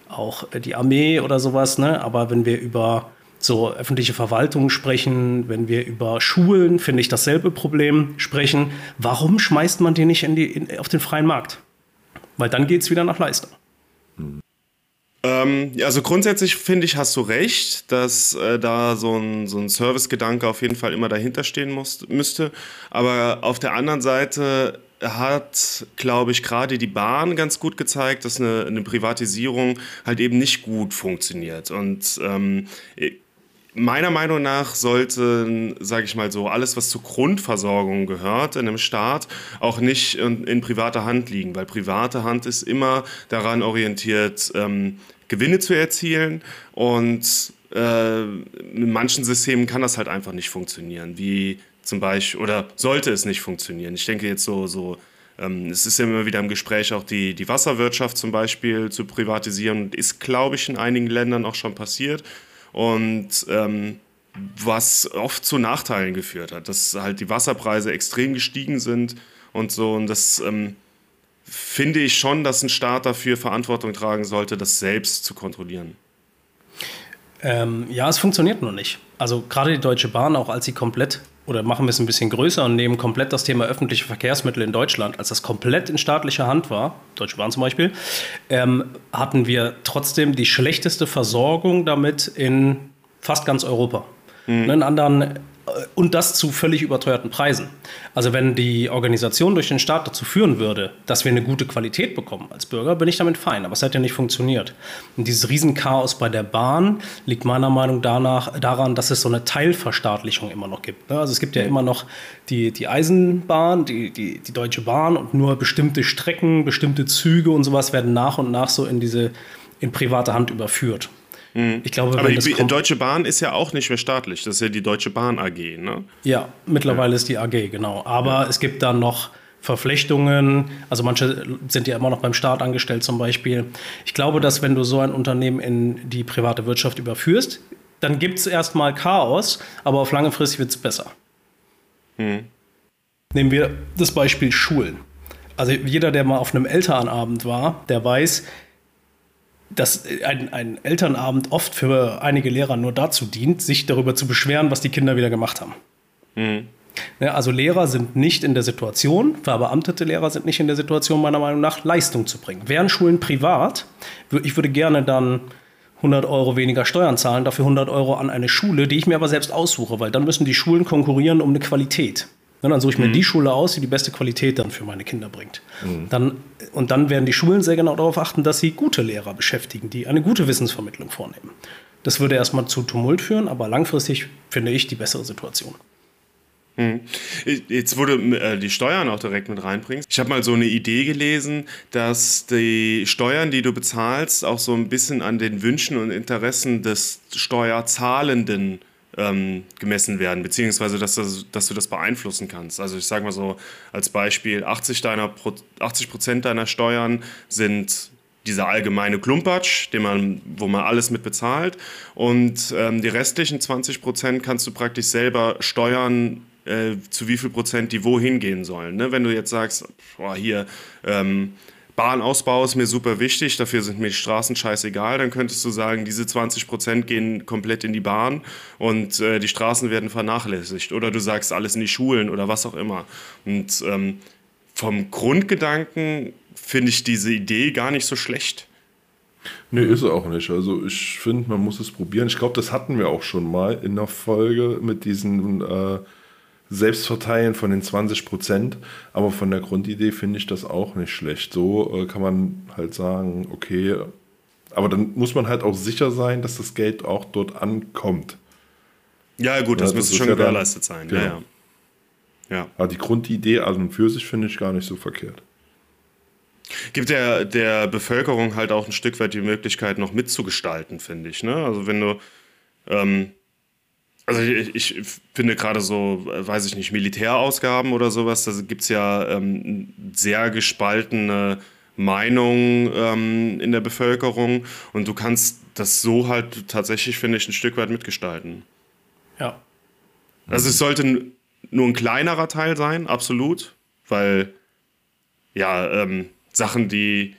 auch äh, die Armee oder sowas. Ne? Aber wenn wir über so öffentliche Verwaltung sprechen, wenn wir über Schulen, finde ich dasselbe Problem sprechen. Warum schmeißt man die nicht in die, in, auf den freien Markt? Weil dann geht es wieder nach Leistung. Ähm, also grundsätzlich finde ich, hast du recht, dass äh, da so ein, so ein Servicegedanke auf jeden Fall immer dahinter stehen muss, müsste. Aber auf der anderen Seite hat, glaube ich, gerade die Bahn ganz gut gezeigt, dass eine, eine Privatisierung halt eben nicht gut funktioniert. Und ähm, Meiner Meinung nach sollte, sage ich mal so, alles, was zur Grundversorgung gehört in einem Staat, auch nicht in, in privater Hand liegen, weil private Hand ist immer daran orientiert, ähm, Gewinne zu erzielen und äh, in manchen Systemen kann das halt einfach nicht funktionieren, wie zum Beispiel, oder sollte es nicht funktionieren. Ich denke jetzt so, so ähm, es ist ja immer wieder im Gespräch, auch die, die Wasserwirtschaft zum Beispiel zu privatisieren, ist, glaube ich, in einigen Ländern auch schon passiert und ähm, was oft zu Nachteilen geführt hat, dass halt die Wasserpreise extrem gestiegen sind und so. Und das ähm, finde ich schon, dass ein Staat dafür Verantwortung tragen sollte, das selbst zu kontrollieren. Ähm, ja, es funktioniert nur nicht. Also gerade die Deutsche Bahn, auch als sie komplett oder machen wir es ein bisschen größer und nehmen komplett das Thema öffentliche Verkehrsmittel in Deutschland, als das komplett in staatlicher Hand war, Deutsche Bahn zum Beispiel, ähm, hatten wir trotzdem die schlechteste Versorgung damit in fast ganz Europa. Mhm. In anderen und das zu völlig überteuerten Preisen. Also wenn die Organisation durch den Staat dazu führen würde, dass wir eine gute Qualität bekommen als Bürger, bin ich damit fein. Aber es hat ja nicht funktioniert. Und dieses Riesenchaos bei der Bahn liegt meiner Meinung nach daran, dass es so eine Teilverstaatlichung immer noch gibt. Ne? Also es gibt ja immer noch die, die Eisenbahn, die, die, die Deutsche Bahn und nur bestimmte Strecken, bestimmte Züge und sowas werden nach und nach so in diese in private Hand überführt. Mhm. Ich glaube, Aber die Deutsche Bahn ist ja auch nicht mehr staatlich. Das ist ja die Deutsche Bahn AG, ne? Ja, mittlerweile ja. ist die AG, genau. Aber ja. es gibt dann noch Verflechtungen. Also manche sind ja immer noch beim Staat angestellt zum Beispiel. Ich glaube, dass wenn du so ein Unternehmen in die private Wirtschaft überführst, dann gibt es erstmal Chaos, aber auf lange Frist wird es besser. Mhm. Nehmen wir das Beispiel Schulen. Also jeder, der mal auf einem Elternabend war, der weiß, dass ein, ein Elternabend oft für einige Lehrer nur dazu dient, sich darüber zu beschweren, was die Kinder wieder gemacht haben. Mhm. Also Lehrer sind nicht in der Situation, verbeamtete Lehrer sind nicht in der Situation, meiner Meinung nach, Leistung zu bringen. Wären Schulen privat, ich würde gerne dann 100 Euro weniger Steuern zahlen, dafür 100 Euro an eine Schule, die ich mir aber selbst aussuche, weil dann müssen die Schulen konkurrieren um eine Qualität. Dann suche ich mir mhm. die Schule aus, die die beste Qualität dann für meine Kinder bringt. Mhm. Dann, und dann werden die Schulen sehr genau darauf achten, dass sie gute Lehrer beschäftigen, die eine gute Wissensvermittlung vornehmen. Das würde erstmal zu Tumult führen, aber langfristig finde ich die bessere Situation. Hm. Jetzt wurde äh, die Steuern auch direkt mit reinbringst. Ich habe mal so eine Idee gelesen, dass die Steuern, die du bezahlst, auch so ein bisschen an den Wünschen und Interessen des Steuerzahlenden ähm, gemessen werden, beziehungsweise dass, das, dass du das beeinflussen kannst. Also ich sage mal so als Beispiel, 80, deiner, 80 Prozent deiner Steuern sind dieser allgemeine Klumpatsch, den man, wo man alles mit bezahlt. Und ähm, die restlichen 20 Prozent kannst du praktisch selber steuern, äh, zu wie viel Prozent die wohin gehen sollen. Ne? Wenn du jetzt sagst, boah, hier, ähm, Bahnausbau ist mir super wichtig, dafür sind mir die Straßen scheißegal, dann könntest du sagen, diese 20 Prozent gehen komplett in die Bahn und äh, die Straßen werden vernachlässigt. Oder du sagst alles in die Schulen oder was auch immer. Und ähm, vom Grundgedanken finde ich diese Idee gar nicht so schlecht. Nee, ist auch nicht. Also ich finde, man muss es probieren. Ich glaube, das hatten wir auch schon mal in der Folge mit diesen äh, Selbstverteilen von den 20 Prozent. Aber von der Grundidee finde ich das auch nicht schlecht. So äh, kann man halt sagen, okay, aber dann muss man halt auch sicher sein, dass das Geld auch dort ankommt. Ja, gut, das, ja, das müsste schon ja gewährleistet sein. Genau. Ja, ja. ja. Aber die Grundidee an und für sich finde ich gar nicht so verkehrt. Gibt der, der Bevölkerung halt auch ein Stück weit die Möglichkeit, noch mitzugestalten, finde ich. Ne? Also wenn du ähm, also ich, ich, finde gerade so, weiß ich nicht, Militärausgaben oder sowas, da gibt es ja ähm, sehr gespaltene Meinungen ähm, in der Bevölkerung und du kannst das so halt tatsächlich, finde ich, ein Stück weit mitgestalten. Ja. Also es sollte nur ein kleinerer Teil sein, absolut, weil ja, ähm, Sachen, die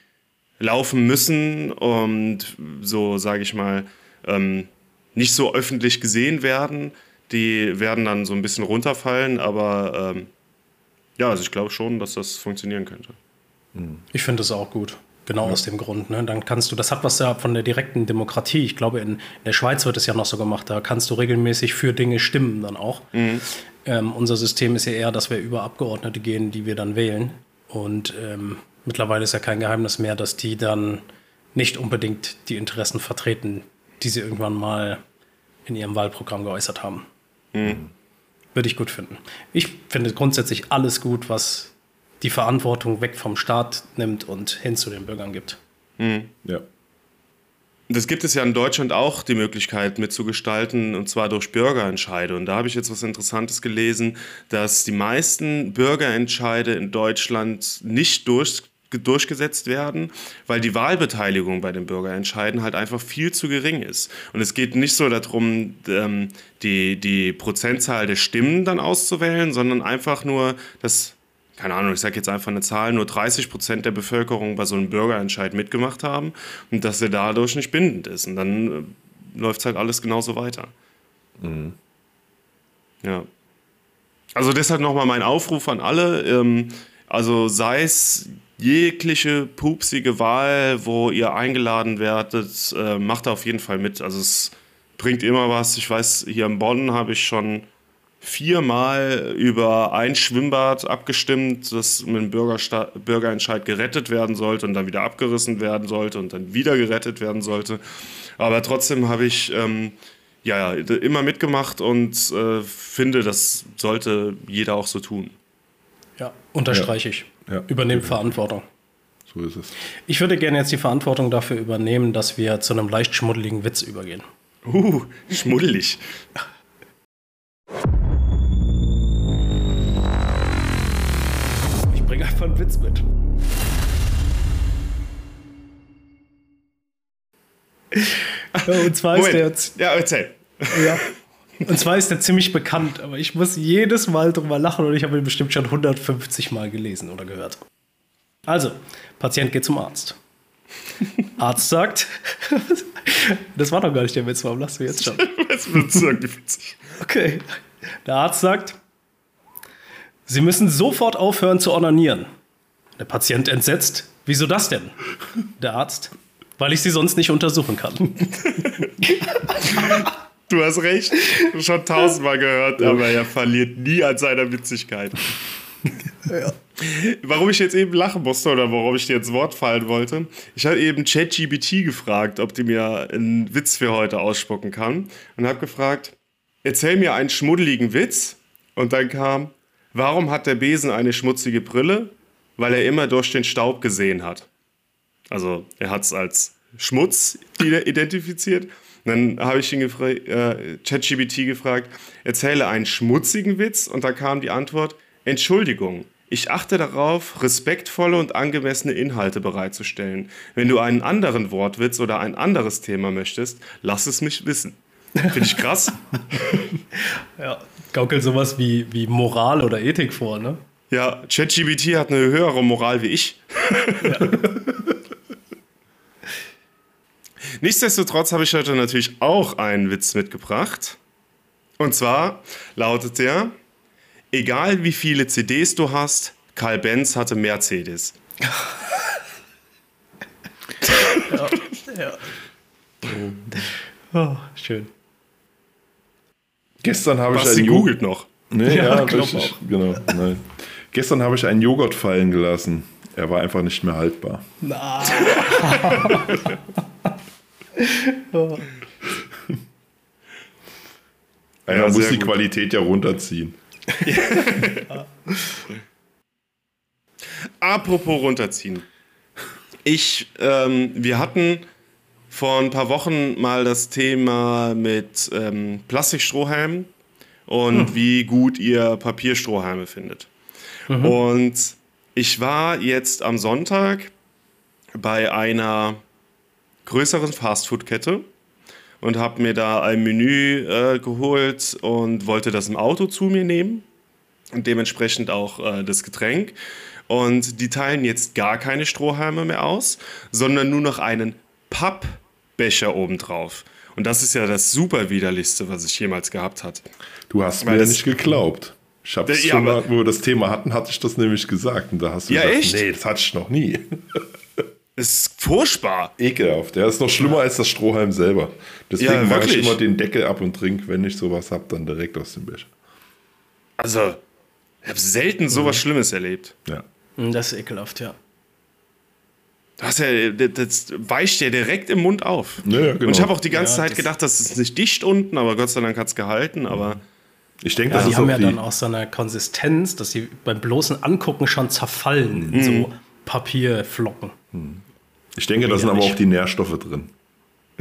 laufen müssen und so, sage ich mal, ähm, nicht so öffentlich gesehen werden. Die werden dann so ein bisschen runterfallen, aber ähm, ja, also ich glaube schon, dass das funktionieren könnte. Ich finde es auch gut. Genau ja. aus dem Grund. Ne? Dann kannst du, das hat was ja von der direkten Demokratie. Ich glaube, in, in, der Schweiz wird es ja noch so gemacht. Da kannst du regelmäßig für Dinge stimmen dann auch. Mhm. Ähm, unser System ist ja eher, dass wir über Abgeordnete gehen, die wir dann wählen. Und ähm, mittlerweile ist ja kein Geheimnis mehr, dass die dann nicht unbedingt die Interessen vertreten, die sie irgendwann mal in ihrem Wahlprogramm geäußert haben. Mhm. Würde ich gut finden. Ich finde grundsätzlich alles gut, was die Verantwortung weg vom Staat nimmt und hin zu den Bürgern gibt. Mhm. Ja. Das gibt es ja in Deutschland auch die Möglichkeit mitzugestalten, und zwar durch Bürgerentscheide. Und da habe ich jetzt was Interessantes gelesen, dass die meisten Bürgerentscheide in Deutschland nicht durch durchgesetzt werden, weil die Wahlbeteiligung bei den Bürgerentscheiden halt einfach viel zu gering ist. Und es geht nicht so darum, ähm, die, die Prozentzahl der Stimmen dann auszuwählen, sondern einfach nur, dass, keine Ahnung, ich sage jetzt einfach eine Zahl, nur 30 Prozent der Bevölkerung bei so einem Bürgerentscheid mitgemacht haben und dass er dadurch nicht bindend ist. Und dann äh, läuft es halt alles genauso weiter. Mhm. Ja. Also deshalb nochmal mein Aufruf an alle. Ähm, also sei es jegliche pupsige Wahl, wo ihr eingeladen werdet, äh, macht auf jeden Fall mit. Also es bringt immer was. Ich weiß, hier in Bonn habe ich schon viermal über ein Schwimmbad abgestimmt, das mit dem Bürgersta Bürgerentscheid gerettet werden sollte und dann wieder abgerissen werden sollte und dann wieder gerettet werden sollte. Aber trotzdem habe ich ähm, ja, immer mitgemacht und äh, finde, das sollte jeder auch so tun. Ja, unterstreiche ich. Ja. Übernehmt Verantwortung. So ist es. Ich würde gerne jetzt die Verantwortung dafür übernehmen, dass wir zu einem leicht schmuddeligen Witz übergehen. Uh, schmuddelig. Ich bringe einfach einen Witz mit. Ja, und zwar ist Moment. der jetzt. Ja, erzähl. Ja. Und zwar ist der ziemlich bekannt, aber ich muss jedes Mal drüber lachen und ich habe ihn bestimmt schon 150 Mal gelesen oder gehört. Also, Patient geht zum Arzt. Arzt sagt, das war doch gar nicht der Witz, warum lachst du jetzt schon? Das wird irgendwie witzig. Okay. Der Arzt sagt, Sie müssen sofort aufhören zu onanieren. Der Patient entsetzt, wieso das denn? Der Arzt, weil ich Sie sonst nicht untersuchen kann. Du hast recht. Schon tausendmal gehört, aber er verliert nie an seiner Witzigkeit. Warum ich jetzt eben lachen musste oder warum ich dir ins Wort fallen wollte, ich habe eben ChatGBT gefragt, ob die mir einen Witz für heute ausspucken kann. Und habe gefragt, erzähl mir einen schmuddeligen Witz. Und dann kam, warum hat der Besen eine schmutzige Brille? Weil er immer durch den Staub gesehen hat. Also er hat es als Schmutz ide- identifiziert. Und dann habe ich ihn gefra äh, ChatGPT gefragt, erzähle einen schmutzigen Witz und da kam die Antwort, Entschuldigung, ich achte darauf, respektvolle und angemessene Inhalte bereitzustellen. Wenn du einen anderen Wortwitz oder ein anderes Thema möchtest, lass es mich wissen. Finde ich krass. Ja, gaukelt sowas wie, wie Moral oder Ethik vor, ne? Ja, ChatGPT hat eine höhere Moral wie ich. Nichtsdestotrotz habe ich heute natürlich auch einen Witz mitgebracht. Und zwar lautet der: Egal wie viele CDs du hast, Karl Benz hatte mehr CDs. Ja. Oh, schön. Gestern habe ich einen googelt noch. Nee, Ja, ja, richtig. Genau. Nein. Gestern habe ich einen Joghurt fallen gelassen. Er war einfach nicht mehr haltbar. Na. Ja, Ja, man muss die gut. Qualität ja runterziehen. Apropos runterziehen. Ich, ähm, wir hatten vor ein paar Wochen mal das Thema mit ähm, Plastikstrohhalmen und wie gut ihr Papierstrohhalme findet. Und ich war jetzt am Sonntag bei einer größeren Fastfood-Kette und habe mir da ein Menü äh, geholt und wollte das im Auto zu mir nehmen und dementsprechend auch äh, das Getränk. Und die teilen jetzt gar keine Strohhalme mehr aus, sondern nur noch einen Pappbecher obendrauf. Und das ist ja das super widerlichste, was ich jemals gehabt hat. Du hast Weil mir das- nicht geglaubt. Ich habe Ja, schon mal, wo wir das Thema hatten, hatte ich das nämlich gesagt. Und da hast du Ja, gesagt, echt? nee, das hatte ich noch nie. Ist furchtbar. Ekelhaft. Der ist noch schlimmer als das Strohhalm selber. Deswegen Ja, mache ich immer den Deckel ab und trinke, wenn ich sowas habe, dann direkt aus dem Becher. Also, ich habe selten sowas Schlimmes erlebt. Ja. Das ist ekelhaft, ja. Das, ja, das weicht ja direkt im Mund auf. Ja, ja, genau. Und ich habe auch die ganze Ja, Zeit das- gedacht, das ist nicht dicht unten, aber Gott sei Dank hat es gehalten. Aber Ich denke, Ja, das die ist haben auch ja die, dann auch so eine Konsistenz, dass sie beim bloßen Angucken schon zerfallen in so Papierflocken. ich denke, da sind aber auch die Nährstoffe drin.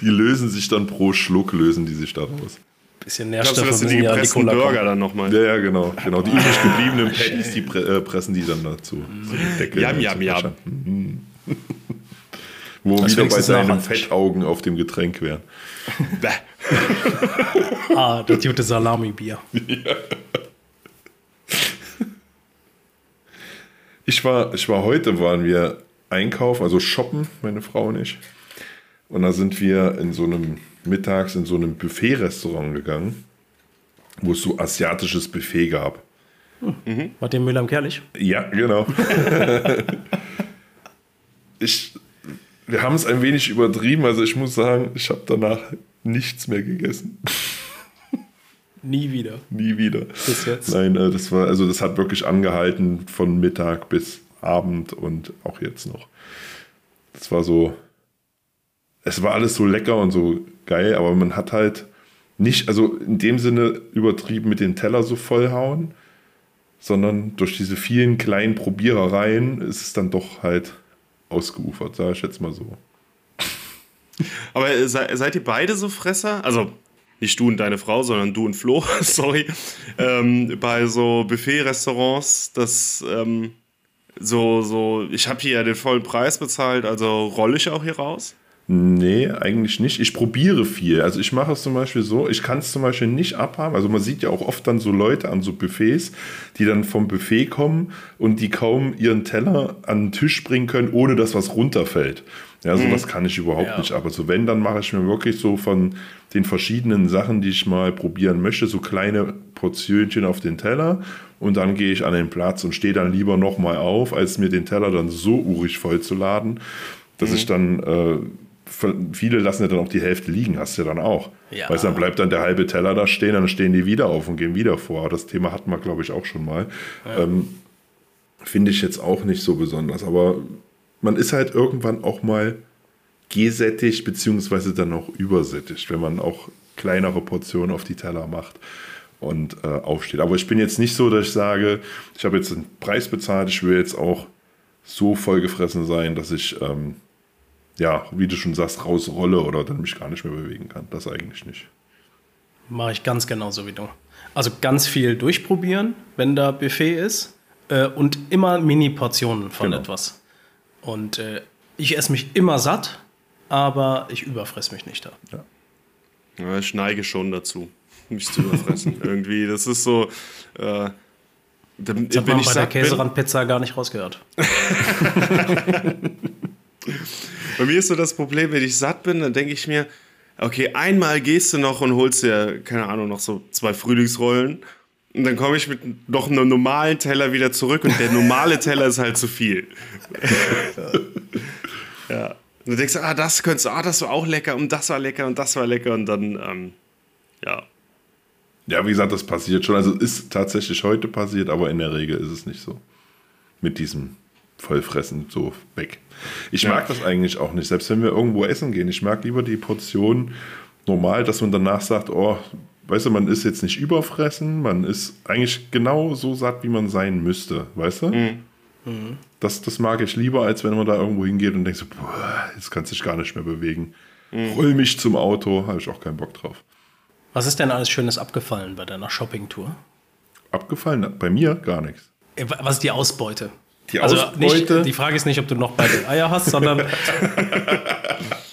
die lösen sich dann pro Schluck, lösen die sich daraus. Bisschen glaubst du, Nährstoffe das sind die ja gepressten Cola Burger dann nochmal? Ja, ja, genau. genau. Die übrig gebliebenen Patties, die pre äh, pressen die dann dazu. So die Deckel Yum, zu yum, yum. Becher. Mhm. Wo Das wieder bei seinen. Fettaugen auf dem Getränk wären. Bäh. Ah, das gute Salami-Bier. Ich war, ich war heute, waren wir einkaufen, also shoppen, meine Frau und ich. Und da sind wir in so einem, mittags in so einem Buffet-Restaurant gegangen, wo es so asiatisches Buffet gab. Martin Müller im Kerlich. Ja, genau. ich, wir haben es ein wenig übertrieben, also ich muss sagen, ich habe danach nichts mehr gegessen. Nie wieder. Nie wieder. Bis jetzt. Nein, äh, das war, also das hat wirklich angehalten von Mittag bis Abend und auch jetzt noch. Das war so, es war alles so lecker und so geil, aber man hat halt nicht, also in dem Sinne übertrieben mit den Teller so vollhauen, sondern durch diese vielen kleinen Probierereien ist es dann doch halt ausgeufert, sage ich jetzt mal so. Aber seid ihr beide so Fresser? Also nicht du und deine Frau, sondern du und Flo, sorry. Ähm, bei so Buffet-Restaurants, das ähm, so, so, ich habe hier ja den vollen Preis bezahlt, also rolle ich auch hier raus? Nee, eigentlich nicht. Ich probiere viel. Also ich mache es zum Beispiel so, ich kann es zum Beispiel nicht abhaben. Also man sieht ja auch oft dann so Leute an so Buffets, die dann vom Buffet kommen und die kaum ihren Teller an den Tisch bringen können, ohne dass was runterfällt. Ja, sowas mhm. kann ich überhaupt ja. nicht. Aber so wenn, dann mache ich mir wirklich so von den verschiedenen Sachen, die ich mal probieren möchte, so kleine Portionchen auf den Teller und dann gehe ich an den Platz und stehe dann lieber nochmal auf, als mir den Teller dann so urig voll zu laden, dass mhm. ich dann äh, viele lassen ja dann auch die Hälfte liegen, hast du ja dann auch. Ja. Weißt du, dann bleibt dann der halbe Teller da stehen, dann stehen die wieder auf und gehen wieder vor. Das Thema hatten wir, glaube ich, auch schon mal. Ja. Ähm, Finde ich jetzt auch nicht so besonders, aber man ist halt irgendwann auch mal gesättigt, beziehungsweise dann auch übersättigt, wenn man auch kleinere Portionen auf die Teller macht und äh, aufsteht. Aber ich bin jetzt nicht so, dass ich sage, ich habe jetzt einen Preis bezahlt, ich will jetzt auch so vollgefressen sein, dass ich ähm, ja, wie du schon sagst, rausrolle oder dann mich gar nicht mehr bewegen kann. Das eigentlich nicht. Mache ich ganz genauso wie du. Also ganz viel durchprobieren, wenn da Buffet ist äh, und immer Mini-Portionen von genau. etwas. Und äh, ich esse mich immer satt, aber ich überfress mich nicht da. Ja. ja ich neige schon dazu, mich zu überfressen. Irgendwie, das ist so. Äh, dann, das hat man bei der Käserandpizza gar nicht rausgehört. Bei mir ist so das Problem, wenn ich satt bin, dann denke ich mir, okay, einmal gehst du noch und holst dir, keine Ahnung, noch so zwei Frühlingsrollen. Und dann komme ich mit noch einem normalen Teller wieder zurück und der normale Teller ist halt zu viel. ja. Und dann denkst du, ah, das könntest du, ah, das war auch lecker und das war lecker und das war lecker und dann, ähm, ja. Ja, wie gesagt, das passiert schon. Also ist tatsächlich heute passiert, aber in der Regel ist es nicht so. Mit diesem Vollfressen so weg. Ich ja. mag das eigentlich auch nicht, selbst wenn wir irgendwo essen gehen. Ich mag lieber die Portion normal, dass man danach sagt, oh, weißt du, man ist jetzt nicht überfressen, man ist eigentlich genau so satt, wie man sein müsste, weißt du? Mhm. Mhm. Das, das mag ich lieber, als wenn man da irgendwo hingeht und denkt so, boah, jetzt kannst du dich gar nicht mehr bewegen. Mhm. Roll mich zum Auto, habe ich auch keinen Bock drauf. Was ist denn alles Schönes abgefallen bei deiner Shoppingtour? Abgefallen? Bei mir gar nichts. Äh, was ist die Ausbeute? Die also Ausbeute. Nicht, die Frage ist nicht, ob du noch beide Eier hast, sondern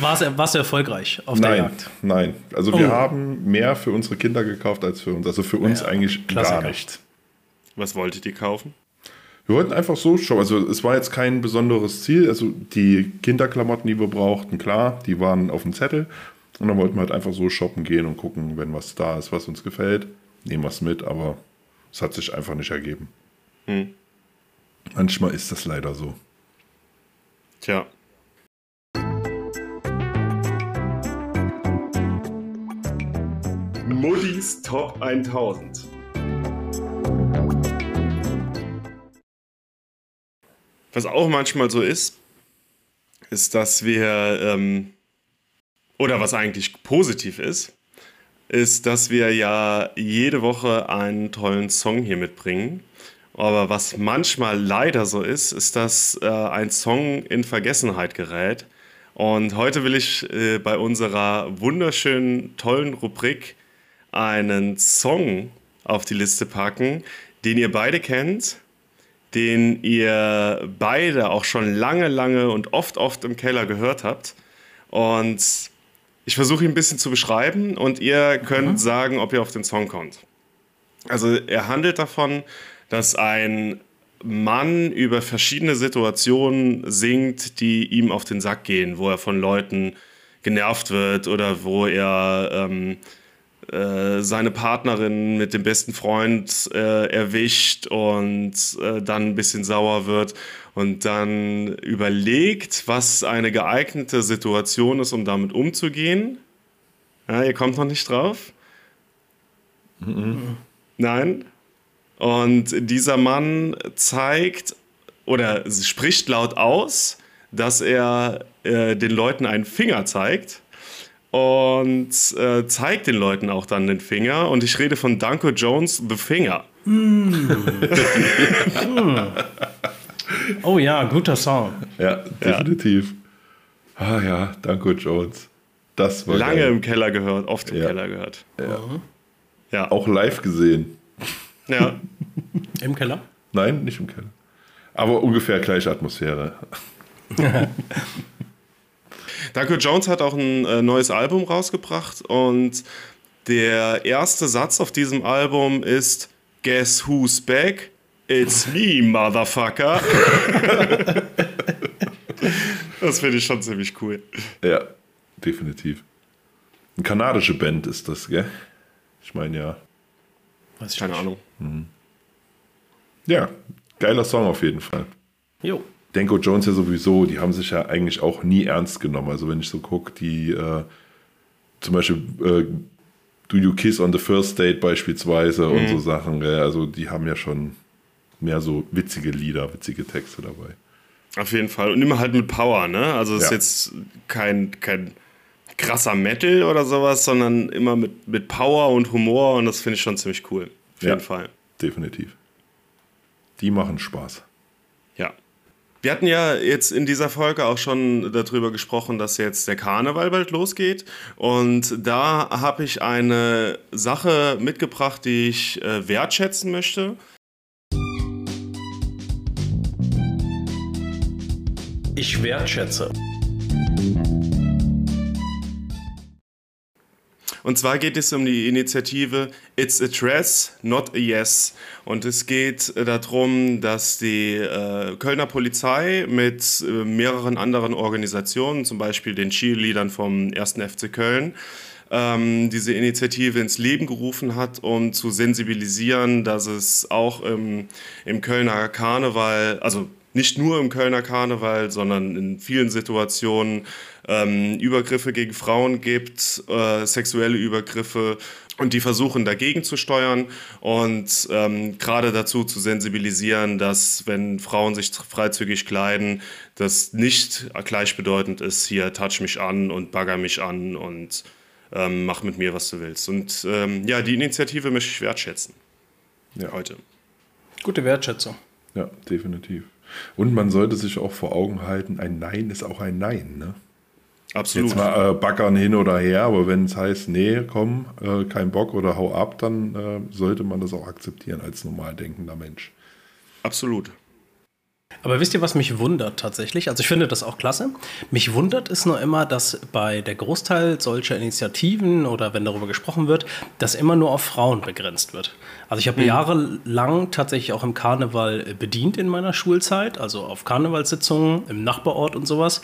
warst, warst du erfolgreich auf nein, der Jagd? Nein, also oh. wir haben mehr für unsere Kinder gekauft als für uns. Also für uns ja, eigentlich Klassiker. gar nicht. Was wolltet ihr kaufen? Wir wollten einfach so shoppen. Also es war jetzt kein besonderes Ziel. Also die Kinderklamotten, die wir brauchten, klar, die waren auf dem Zettel. Und dann wollten wir halt einfach so shoppen gehen und gucken, wenn was da ist, was uns gefällt. Nehmen wir es mit, aber es hat sich einfach nicht ergeben. Hm. Manchmal ist das leider so. Tja. Muddis Top 1000. Was auch manchmal so ist, ist, dass wir, ähm, oder was eigentlich positiv ist, ist, dass wir ja jede Woche einen tollen Song hier mitbringen. Aber was manchmal leider so ist, ist, dass äh, ein Song in Vergessenheit gerät. Und heute will ich äh, bei unserer wunderschönen, tollen Rubrik einen Song auf die Liste packen, den ihr beide kennt, den ihr beide auch schon lange, lange und oft, oft im Keller gehört habt. Und ich versuche ihn ein bisschen zu beschreiben und ihr könnt mhm. sagen, ob ihr auf den Song kommt. Also er handelt davon, dass ein Mann über verschiedene Situationen singt, die ihm auf den Sack gehen, wo er von Leuten genervt wird oder wo er ähm, äh, seine Partnerin mit dem besten Freund äh, erwischt und äh, dann ein bisschen sauer wird und dann überlegt, was eine geeignete Situation ist, um damit umzugehen. Ja, ihr kommt noch nicht drauf? Mhm. Nein? Und dieser Mann zeigt oder spricht laut aus, dass er äh, den Leuten einen Finger zeigt und äh, zeigt den Leuten auch dann den Finger. Und ich rede von Danko Jones, The Finger. Mm. oh ja, guter Song. Ja, definitiv. Ja. Ah ja, Danko Jones. Das war Lange geil. im Keller gehört, oft im ja. Keller gehört. Ja. ja. Auch live gesehen. Ja. Im Keller? Nein, nicht im Keller. Aber ungefähr gleiche Atmosphäre. Danko Jones hat auch ein äh, neues Album rausgebracht und der erste Satz auf diesem Album ist Guess who's back? It's me, Motherfucker. das finde ich schon ziemlich cool. Ja, definitiv. Eine kanadische Band ist das, gell? Ich meine ja. Weiß ich Keine nicht. Ahnung. Mhm. Ja, geiler Song auf jeden Fall. Jo. Denko Jones ja sowieso, die haben sich ja eigentlich auch nie ernst genommen. Also wenn ich so gucke, die äh, zum Beispiel äh, Do You Kiss on the First Date beispielsweise mhm. und so Sachen, gell? also die haben ja schon mehr so witzige Lieder, witzige Texte dabei. Auf jeden Fall. Und immer halt mit Power, ne? Also es ja. ist jetzt kein, kein krasser Metal oder sowas, sondern immer mit, mit Power und Humor und das finde ich schon ziemlich cool. Auf jeden Fall. Definitiv. Die machen Spaß. Wir hatten ja jetzt in dieser Folge auch schon darüber gesprochen, dass jetzt der Karneval bald losgeht. Und da habe ich eine Sache mitgebracht, die ich äh, wertschätzen möchte. Ich wertschätze. Und zwar geht es um die Initiative It's a Dress, Not a Yes. Und es geht äh, darum, dass die äh, Kölner Polizei mit äh, mehreren anderen Organisationen, zum Beispiel den Cheerleadern vom 1. FC Köln, ähm, diese Initiative ins Leben gerufen hat, um zu sensibilisieren, dass es auch im, im Kölner Karneval, also nicht nur im Kölner Karneval, sondern in vielen Situationen ähm, Übergriffe gegen Frauen gibt, äh, sexuelle Übergriffe und die versuchen dagegen zu steuern und ähm, gerade dazu zu sensibilisieren, dass wenn Frauen sich freizügig kleiden, das nicht gleichbedeutend ist, hier touch mich an und bagger mich an und ähm, mach mit mir, was du willst. Und ähm, ja, die Initiative möchte ich wertschätzen. Ja. Heute. Gute Wertschätzung. Ja, definitiv. Und man sollte sich auch vor Augen halten, ein Nein ist auch ein Nein. Ne? Absolut. Jetzt mal äh, backern hin oder her, aber wenn es heißt, nee, komm, äh, kein Bock oder hau ab, dann äh, sollte man das auch akzeptieren als normal denkender Mensch. Absolut. Aber wisst ihr, was mich wundert tatsächlich? Also ich finde das auch klasse. Mich wundert es nur immer, dass bei der Großteil solcher Initiativen oder wenn darüber gesprochen wird, das immer nur auf Frauen begrenzt wird. Also ich habe mhm. jahrelang tatsächlich auch im Karneval bedient in meiner Schulzeit, also auf Karnevalssitzungen im Nachbarort und sowas.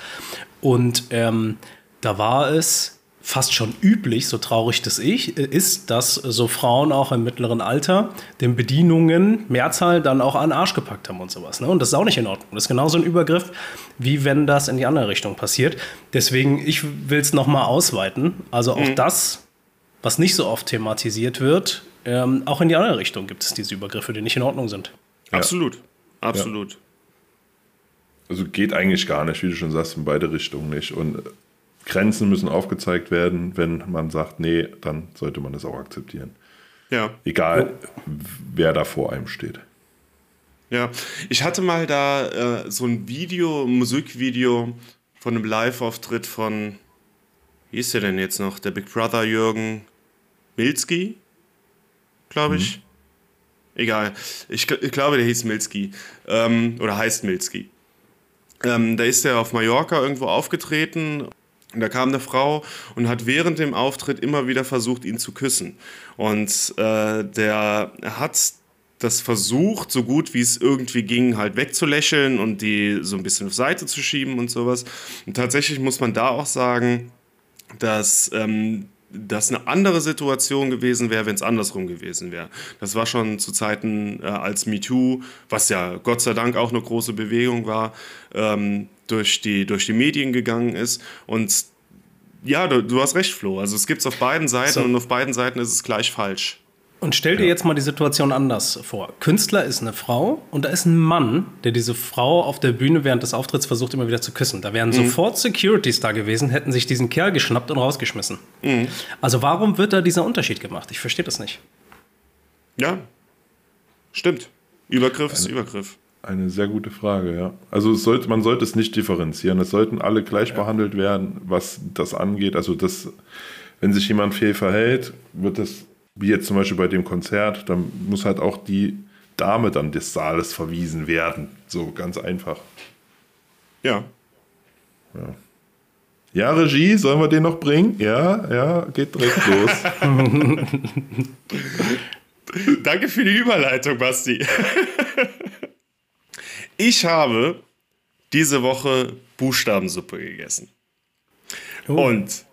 Und ähm, da war es fast schon üblich, so traurig das ich, ist, dass so Frauen auch im mittleren Alter den Bedienungen Mehrzahl dann auch an den Arsch gepackt haben und sowas. Ne? Und das ist auch nicht in Ordnung. Das ist genauso ein Übergriff, wie wenn das in die andere Richtung passiert. Deswegen, ich will es nochmal ausweiten. Also auch mhm. das, was nicht so oft thematisiert wird, ähm, auch in die andere Richtung gibt es diese Übergriffe, die nicht in Ordnung sind. Ja. Absolut. Absolut. Ja. Also geht eigentlich gar nicht, wie du schon sagst, in beide Richtungen nicht. Und Grenzen müssen aufgezeigt werden. Wenn man sagt, nee, dann sollte man das auch akzeptieren. Ja. Egal, wer da vor einem steht. Ja, ich hatte mal da äh, so ein Video, ein Musikvideo von einem Live-Auftritt von, wie ist der denn jetzt noch? Der Big Brother Jürgen Milski, glaube ich. Mhm. Egal. Ich, ich, glaube, der hieß Milski. Ähm, oder heißt Milski. Ähm, da ist er auf Mallorca irgendwo aufgetreten und da kam eine Frau und hat während dem Auftritt immer wieder versucht, ihn zu küssen. Und äh, der hat das versucht, so gut wie es irgendwie ging, halt wegzulächeln und die so ein bisschen auf Seite zu schieben und sowas. Und tatsächlich muss man da auch sagen, dass ähm, das eine andere Situation gewesen wäre, wenn es andersrum gewesen wäre. Das war schon zu Zeiten äh, als MeToo, was ja Gott sei Dank auch eine große Bewegung war, ähm, durch, die, durch die Medien gegangen ist. Und ja, du, du hast recht, Flo. Also es gibt es auf beiden Seiten so. und auf beiden Seiten ist es gleich falsch. Und stell dir ja. jetzt mal die Situation anders vor. Künstler ist eine Frau und da ist ein Mann, der diese Frau auf der Bühne während des Auftritts versucht, immer wieder zu küssen. Da wären mhm. sofort Securities da gewesen, hätten sich diesen Kerl geschnappt und rausgeschmissen. Mhm. Also warum wird da dieser Unterschied gemacht? Ich verstehe das nicht. Ja. Stimmt. Übergriff ist Übergriff. Eine sehr gute Frage, ja. Also es sollte, man sollte es nicht differenzieren. Es sollten alle gleich behandelt werden, was das angeht. Also das, wenn sich jemand fehl verhält, wird das, wie jetzt zum Beispiel bei dem Konzert, dann muss halt auch die Dame dann des Saales verwiesen werden. So ganz einfach. Ja. Ja. Ja, Regie, sollen wir den noch bringen? Ja, ja, geht direkt los. Danke für die Überleitung, Basti. ich habe diese Woche Buchstabensuppe gegessen. Oh. Und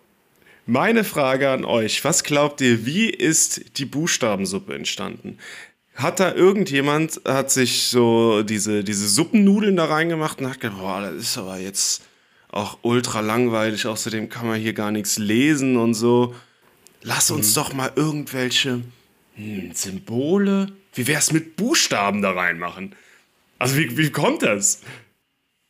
meine Frage an euch, was glaubt ihr, wie ist die Buchstabensuppe entstanden? Hat da irgendjemand, hat sich so diese, diese Suppennudeln da reingemacht und hat gedacht, boah, das ist aber jetzt auch ultra langweilig, außerdem kann man hier gar nichts lesen und so. Lass uns doch mal irgendwelche hm, Symbole, wie wär's mit Buchstaben da reinmachen? Also wie, wie kommt das?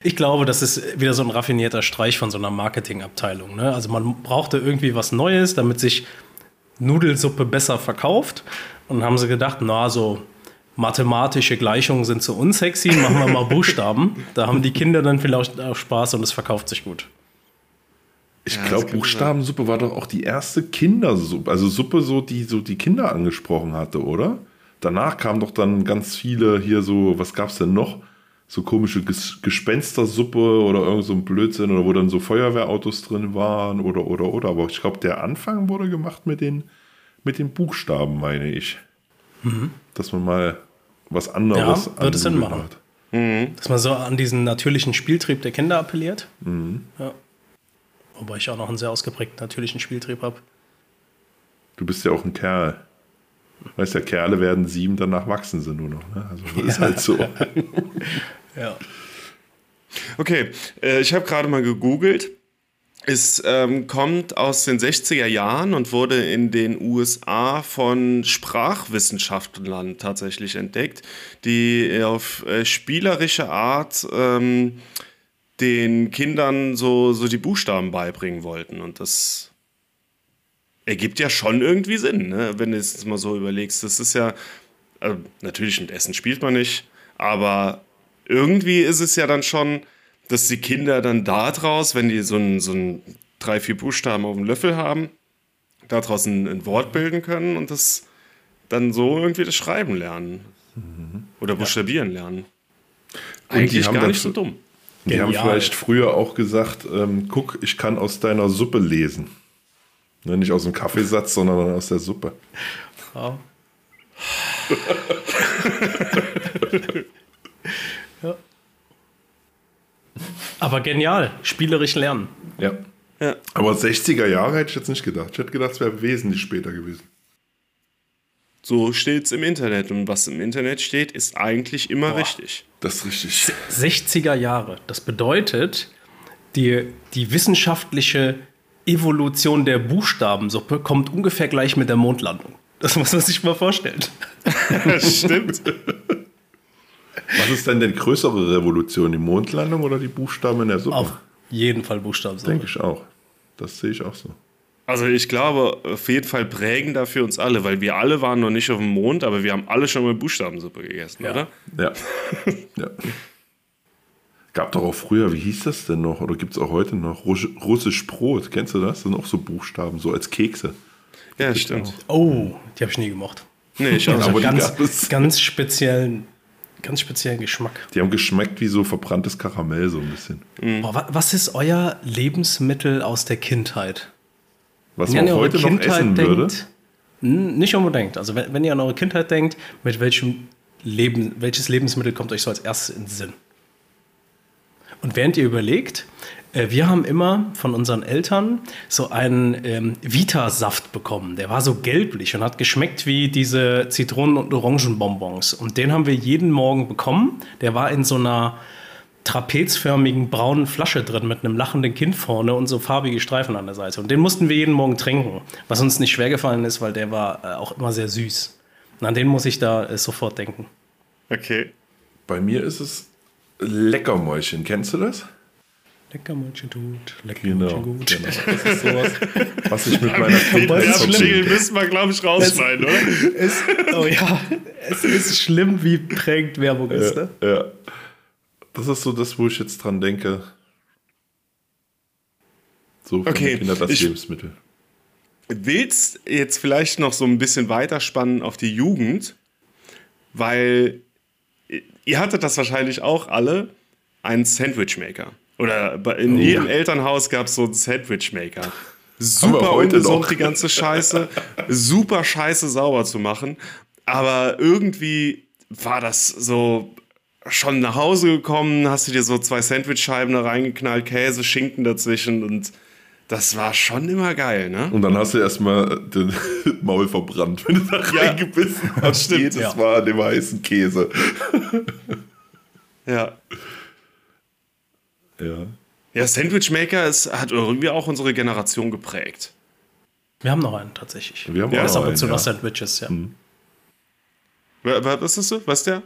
Ich glaube, das ist wieder so ein raffinierter Streich von so einer Marketingabteilung. Ne? Also man brauchte irgendwie was Neues, damit sich Nudelsuppe besser verkauft. Und haben sie gedacht, na, so mathematische Gleichungen sind zu unsexy, machen wir mal Buchstaben. Da haben die Kinder dann vielleicht auch Spaß und es verkauft sich gut. Ich Ja, glaube, Buchstabensuppe war doch auch die erste Kindersuppe, also Suppe, so, die so die Kinder angesprochen hatte, oder? Danach kamen doch dann ganz viele hier so, was gab's denn noch? So komische Ges Gespenstersuppe oder irgend so ein Blödsinn oder wo dann so Feuerwehrautos drin waren oder oder oder. Aber ich glaube, der Anfang wurde gemacht mit den, mit den Buchstaben, meine ich. Dass man mal was anderes Mhm. Ja, würde Sinn machen. hat. Dass man so an diesen natürlichen Spieltrieb der Kinder appelliert. Ja. Wobei ich auch noch einen sehr ausgeprägten natürlichen Spieltrieb habe. Du bist ja auch ein Kerl. Weißt ja, Kerle werden sieben, danach wachsen sie nur noch. Ne? Also das ist halt so. Ja. Okay, äh, ich habe gerade mal gegoogelt. Es ähm, kommt aus den 60er Jahren und wurde in den USA von Sprachwissenschaftlern tatsächlich entdeckt, die auf äh, spielerische Art ähm, den Kindern so, so die Buchstaben beibringen wollten. Und das ergibt ja schon irgendwie Sinn, ne? wenn du es mal so überlegst. Das ist ja, äh, natürlich mit Essen spielt man nicht, aber irgendwie ist es ja dann schon, dass die Kinder dann da draus, wenn die so ein, so ein drei, vier Buchstaben auf dem Löffel haben, daraus ein, ein Wort bilden können und das dann so irgendwie das Schreiben lernen. Oder buchstabieren lernen. die Eigentlich haben gar nicht so dumm. Die haben Genial. vielleicht früher auch gesagt, ähm, guck, ich kann aus deiner Suppe lesen. Ne, nicht aus dem Kaffeesatz, sondern aus der Suppe. Ja. Aber genial, spielerisch lernen. Ja. Ja. Aber 60er Jahre hätte ich jetzt nicht gedacht. Ich hätte gedacht, es wäre wesentlich später gewesen. So steht es im Internet. Und was im Internet steht, ist eigentlich immer richtig. Das ist richtig. 60er Jahre. Das bedeutet, die, die wissenschaftliche Evolution der Buchstabensuppe kommt ungefähr gleich mit der Mondlandung. Das muss man sich mal vorstellen. Stimmt. Was ist denn die größere Revolution? Die Mondlandung oder die Buchstaben in der Suppe? Auf jeden Fall Buchstabensuppe. Denke ich auch. Das sehe ich auch so. Also ich glaube, auf jeden Fall prägender für uns alle, weil wir alle waren noch nicht auf dem Mond, aber wir haben alle schon mal Buchstabensuppe gegessen, Ja. oder? Ja. ja. Gab doch auch früher, wie hieß das denn noch? Oder gibt es auch heute noch? Russ- Russisch Brot, kennst du das? Das sind auch so Buchstaben, so als Kekse. Ja, stimmt. Oh, die habe ich nie gemacht. Nee, ich auch Aber ganz, ganz speziellen, ganz speziellen Geschmack. Die haben geschmeckt wie so verbranntes Karamell, so ein bisschen. Boah, wa- was ist euer Lebensmittel aus der Kindheit? Was Wenn man ihr auch an eure heute noch essen würde. N- Nicht unbedingt. Also wenn, wenn ihr an eure Kindheit denkt, mit welchem Leben, welches Lebensmittel kommt euch so als erstes in den Sinn? Und während ihr überlegt, wir haben immer von unseren Eltern so einen ähm, Vita-Saft bekommen. Der war so gelblich und hat geschmeckt wie diese Zitronen- und Orangenbonbons. Und den haben wir jeden Morgen bekommen. Der war in so einer trapezförmigen braunen Flasche drin mit einem lachenden Kind vorne und so farbige Streifen an der Seite. Und den mussten wir jeden Morgen trinken, was uns nicht schwer gefallen ist, weil der war äh, auch immer sehr süß. Und an den muss ich da äh, sofort denken. Okay. Bei mir ist es Leckermäulchen. Kennst du das? Leckermäulchen tut, Genau, Leckermäulchen gut. genau. Das ist sowas, was ich mit meiner Kindheit müssen wir, glaube ich, rausschneiden, oder? Es, oh ja, es ist schlimm, wie prägend Werbung ist. Ne? Ja. Das ist so das, wo ich jetzt dran denke. So für Okay, Kinder das ich- Lebensmittel. willst jetzt vielleicht noch so ein bisschen weiterspannen auf die Jugend, weil ihr hattet das wahrscheinlich auch alle, einen Sandwichmaker. Oder in Oh, jedem ja. Elternhaus gab es so einen Sandwichmaker. Super ungesund, noch. die ganze Scheiße. super scheiße sauber zu machen. Aber irgendwie war das so schon nach Hause gekommen, hast du dir so zwei Sandwichscheiben da reingeknallt, Käse, Schinken dazwischen und das war schon immer geil, ne? Und dann hast du erstmal den Maul verbrannt, wenn du da Ja, reingebissen hast. stimmt, Jedes ja. Mal an dem heißen Käse. Ja. Ja. Ja, Sandwichmaker ist, hat irgendwie auch unsere Generation geprägt. Wir haben noch einen tatsächlich. Wir haben Ja, auch ist noch ab und zu ja. noch Sandwiches, ja. Wa- Was ist das? Was ist der?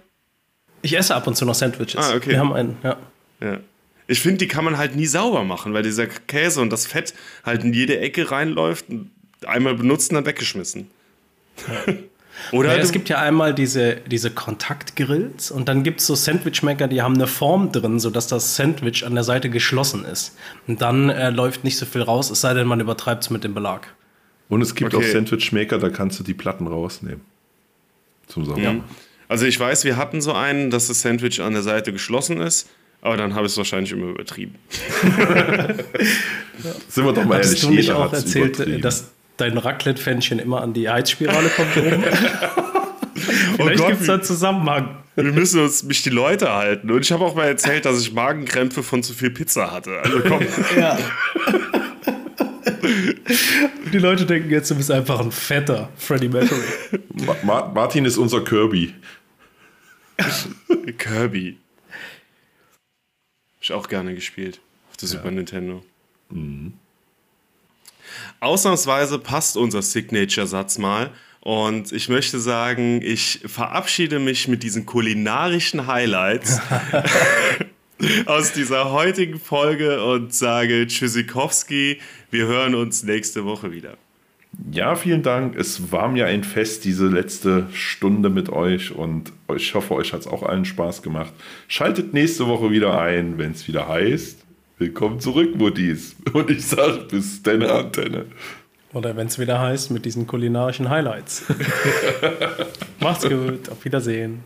Ich esse ab und zu noch Sandwiches. Ah, okay. Wir haben einen, ja. Ja. Ich finde, die kann man halt nie sauber machen, weil dieser Käse und das Fett halt in jede Ecke reinläuft, einmal benutzt und dann weggeschmissen. Oder Naja, du- es gibt ja einmal diese, diese Kontaktgrills und dann gibt es so Sandwichmaker, die haben eine Form drin, sodass das Sandwich an der Seite geschlossen ist. Und dann äh, läuft nicht so viel raus, es sei denn, man übertreibt es mit dem Belag. Und es gibt Okay. auch Sandwich-Maker, da kannst du die Platten rausnehmen. Zum Sauber. Also ich weiß, wir hatten so einen, dass das Sandwich an der Seite geschlossen ist, aber dann habe ich es wahrscheinlich immer übertrieben. Sind wir doch mal Hattest ehrlich, du nicht jeder auch hat's erzählt, äh, übertrieben. dass dein Raclette-Fännchen immer an die Heizspirale kommt? oben? Vielleicht Gott, gibt es da einen Zusammenhang. Wir müssen uns mich die Leute halten. Und ich habe auch mal erzählt, dass ich Magenkrämpfe von zu viel Pizza hatte. Also komm. Ja. Die Leute denken jetzt, du bist einfach ein fetter Freddie Mercury. Ma Ma Martin ist unser Kirby. Kirby. Hab ich auch gerne gespielt. Auf der Super Nintendo. Ausnahmsweise passt unser Signature-Satz mal. Und ich möchte sagen, ich verabschiede mich mit diesen kulinarischen Highlights aus dieser heutigen Folge und sage Tschüssikowski. Wir hören uns nächste Woche wieder. Ja, vielen Dank. Es war mir ein Fest, diese letzte Stunde mit euch und ich hoffe, euch hat es auch allen Spaß gemacht. Schaltet nächste Woche wieder ein, wenn es wieder heißt. Willkommen zurück, Muttis. Und ich sage bis deine Antenne. Oder wenn es wieder heißt, mit diesen kulinarischen Highlights. Macht's gut, auf Wiedersehen.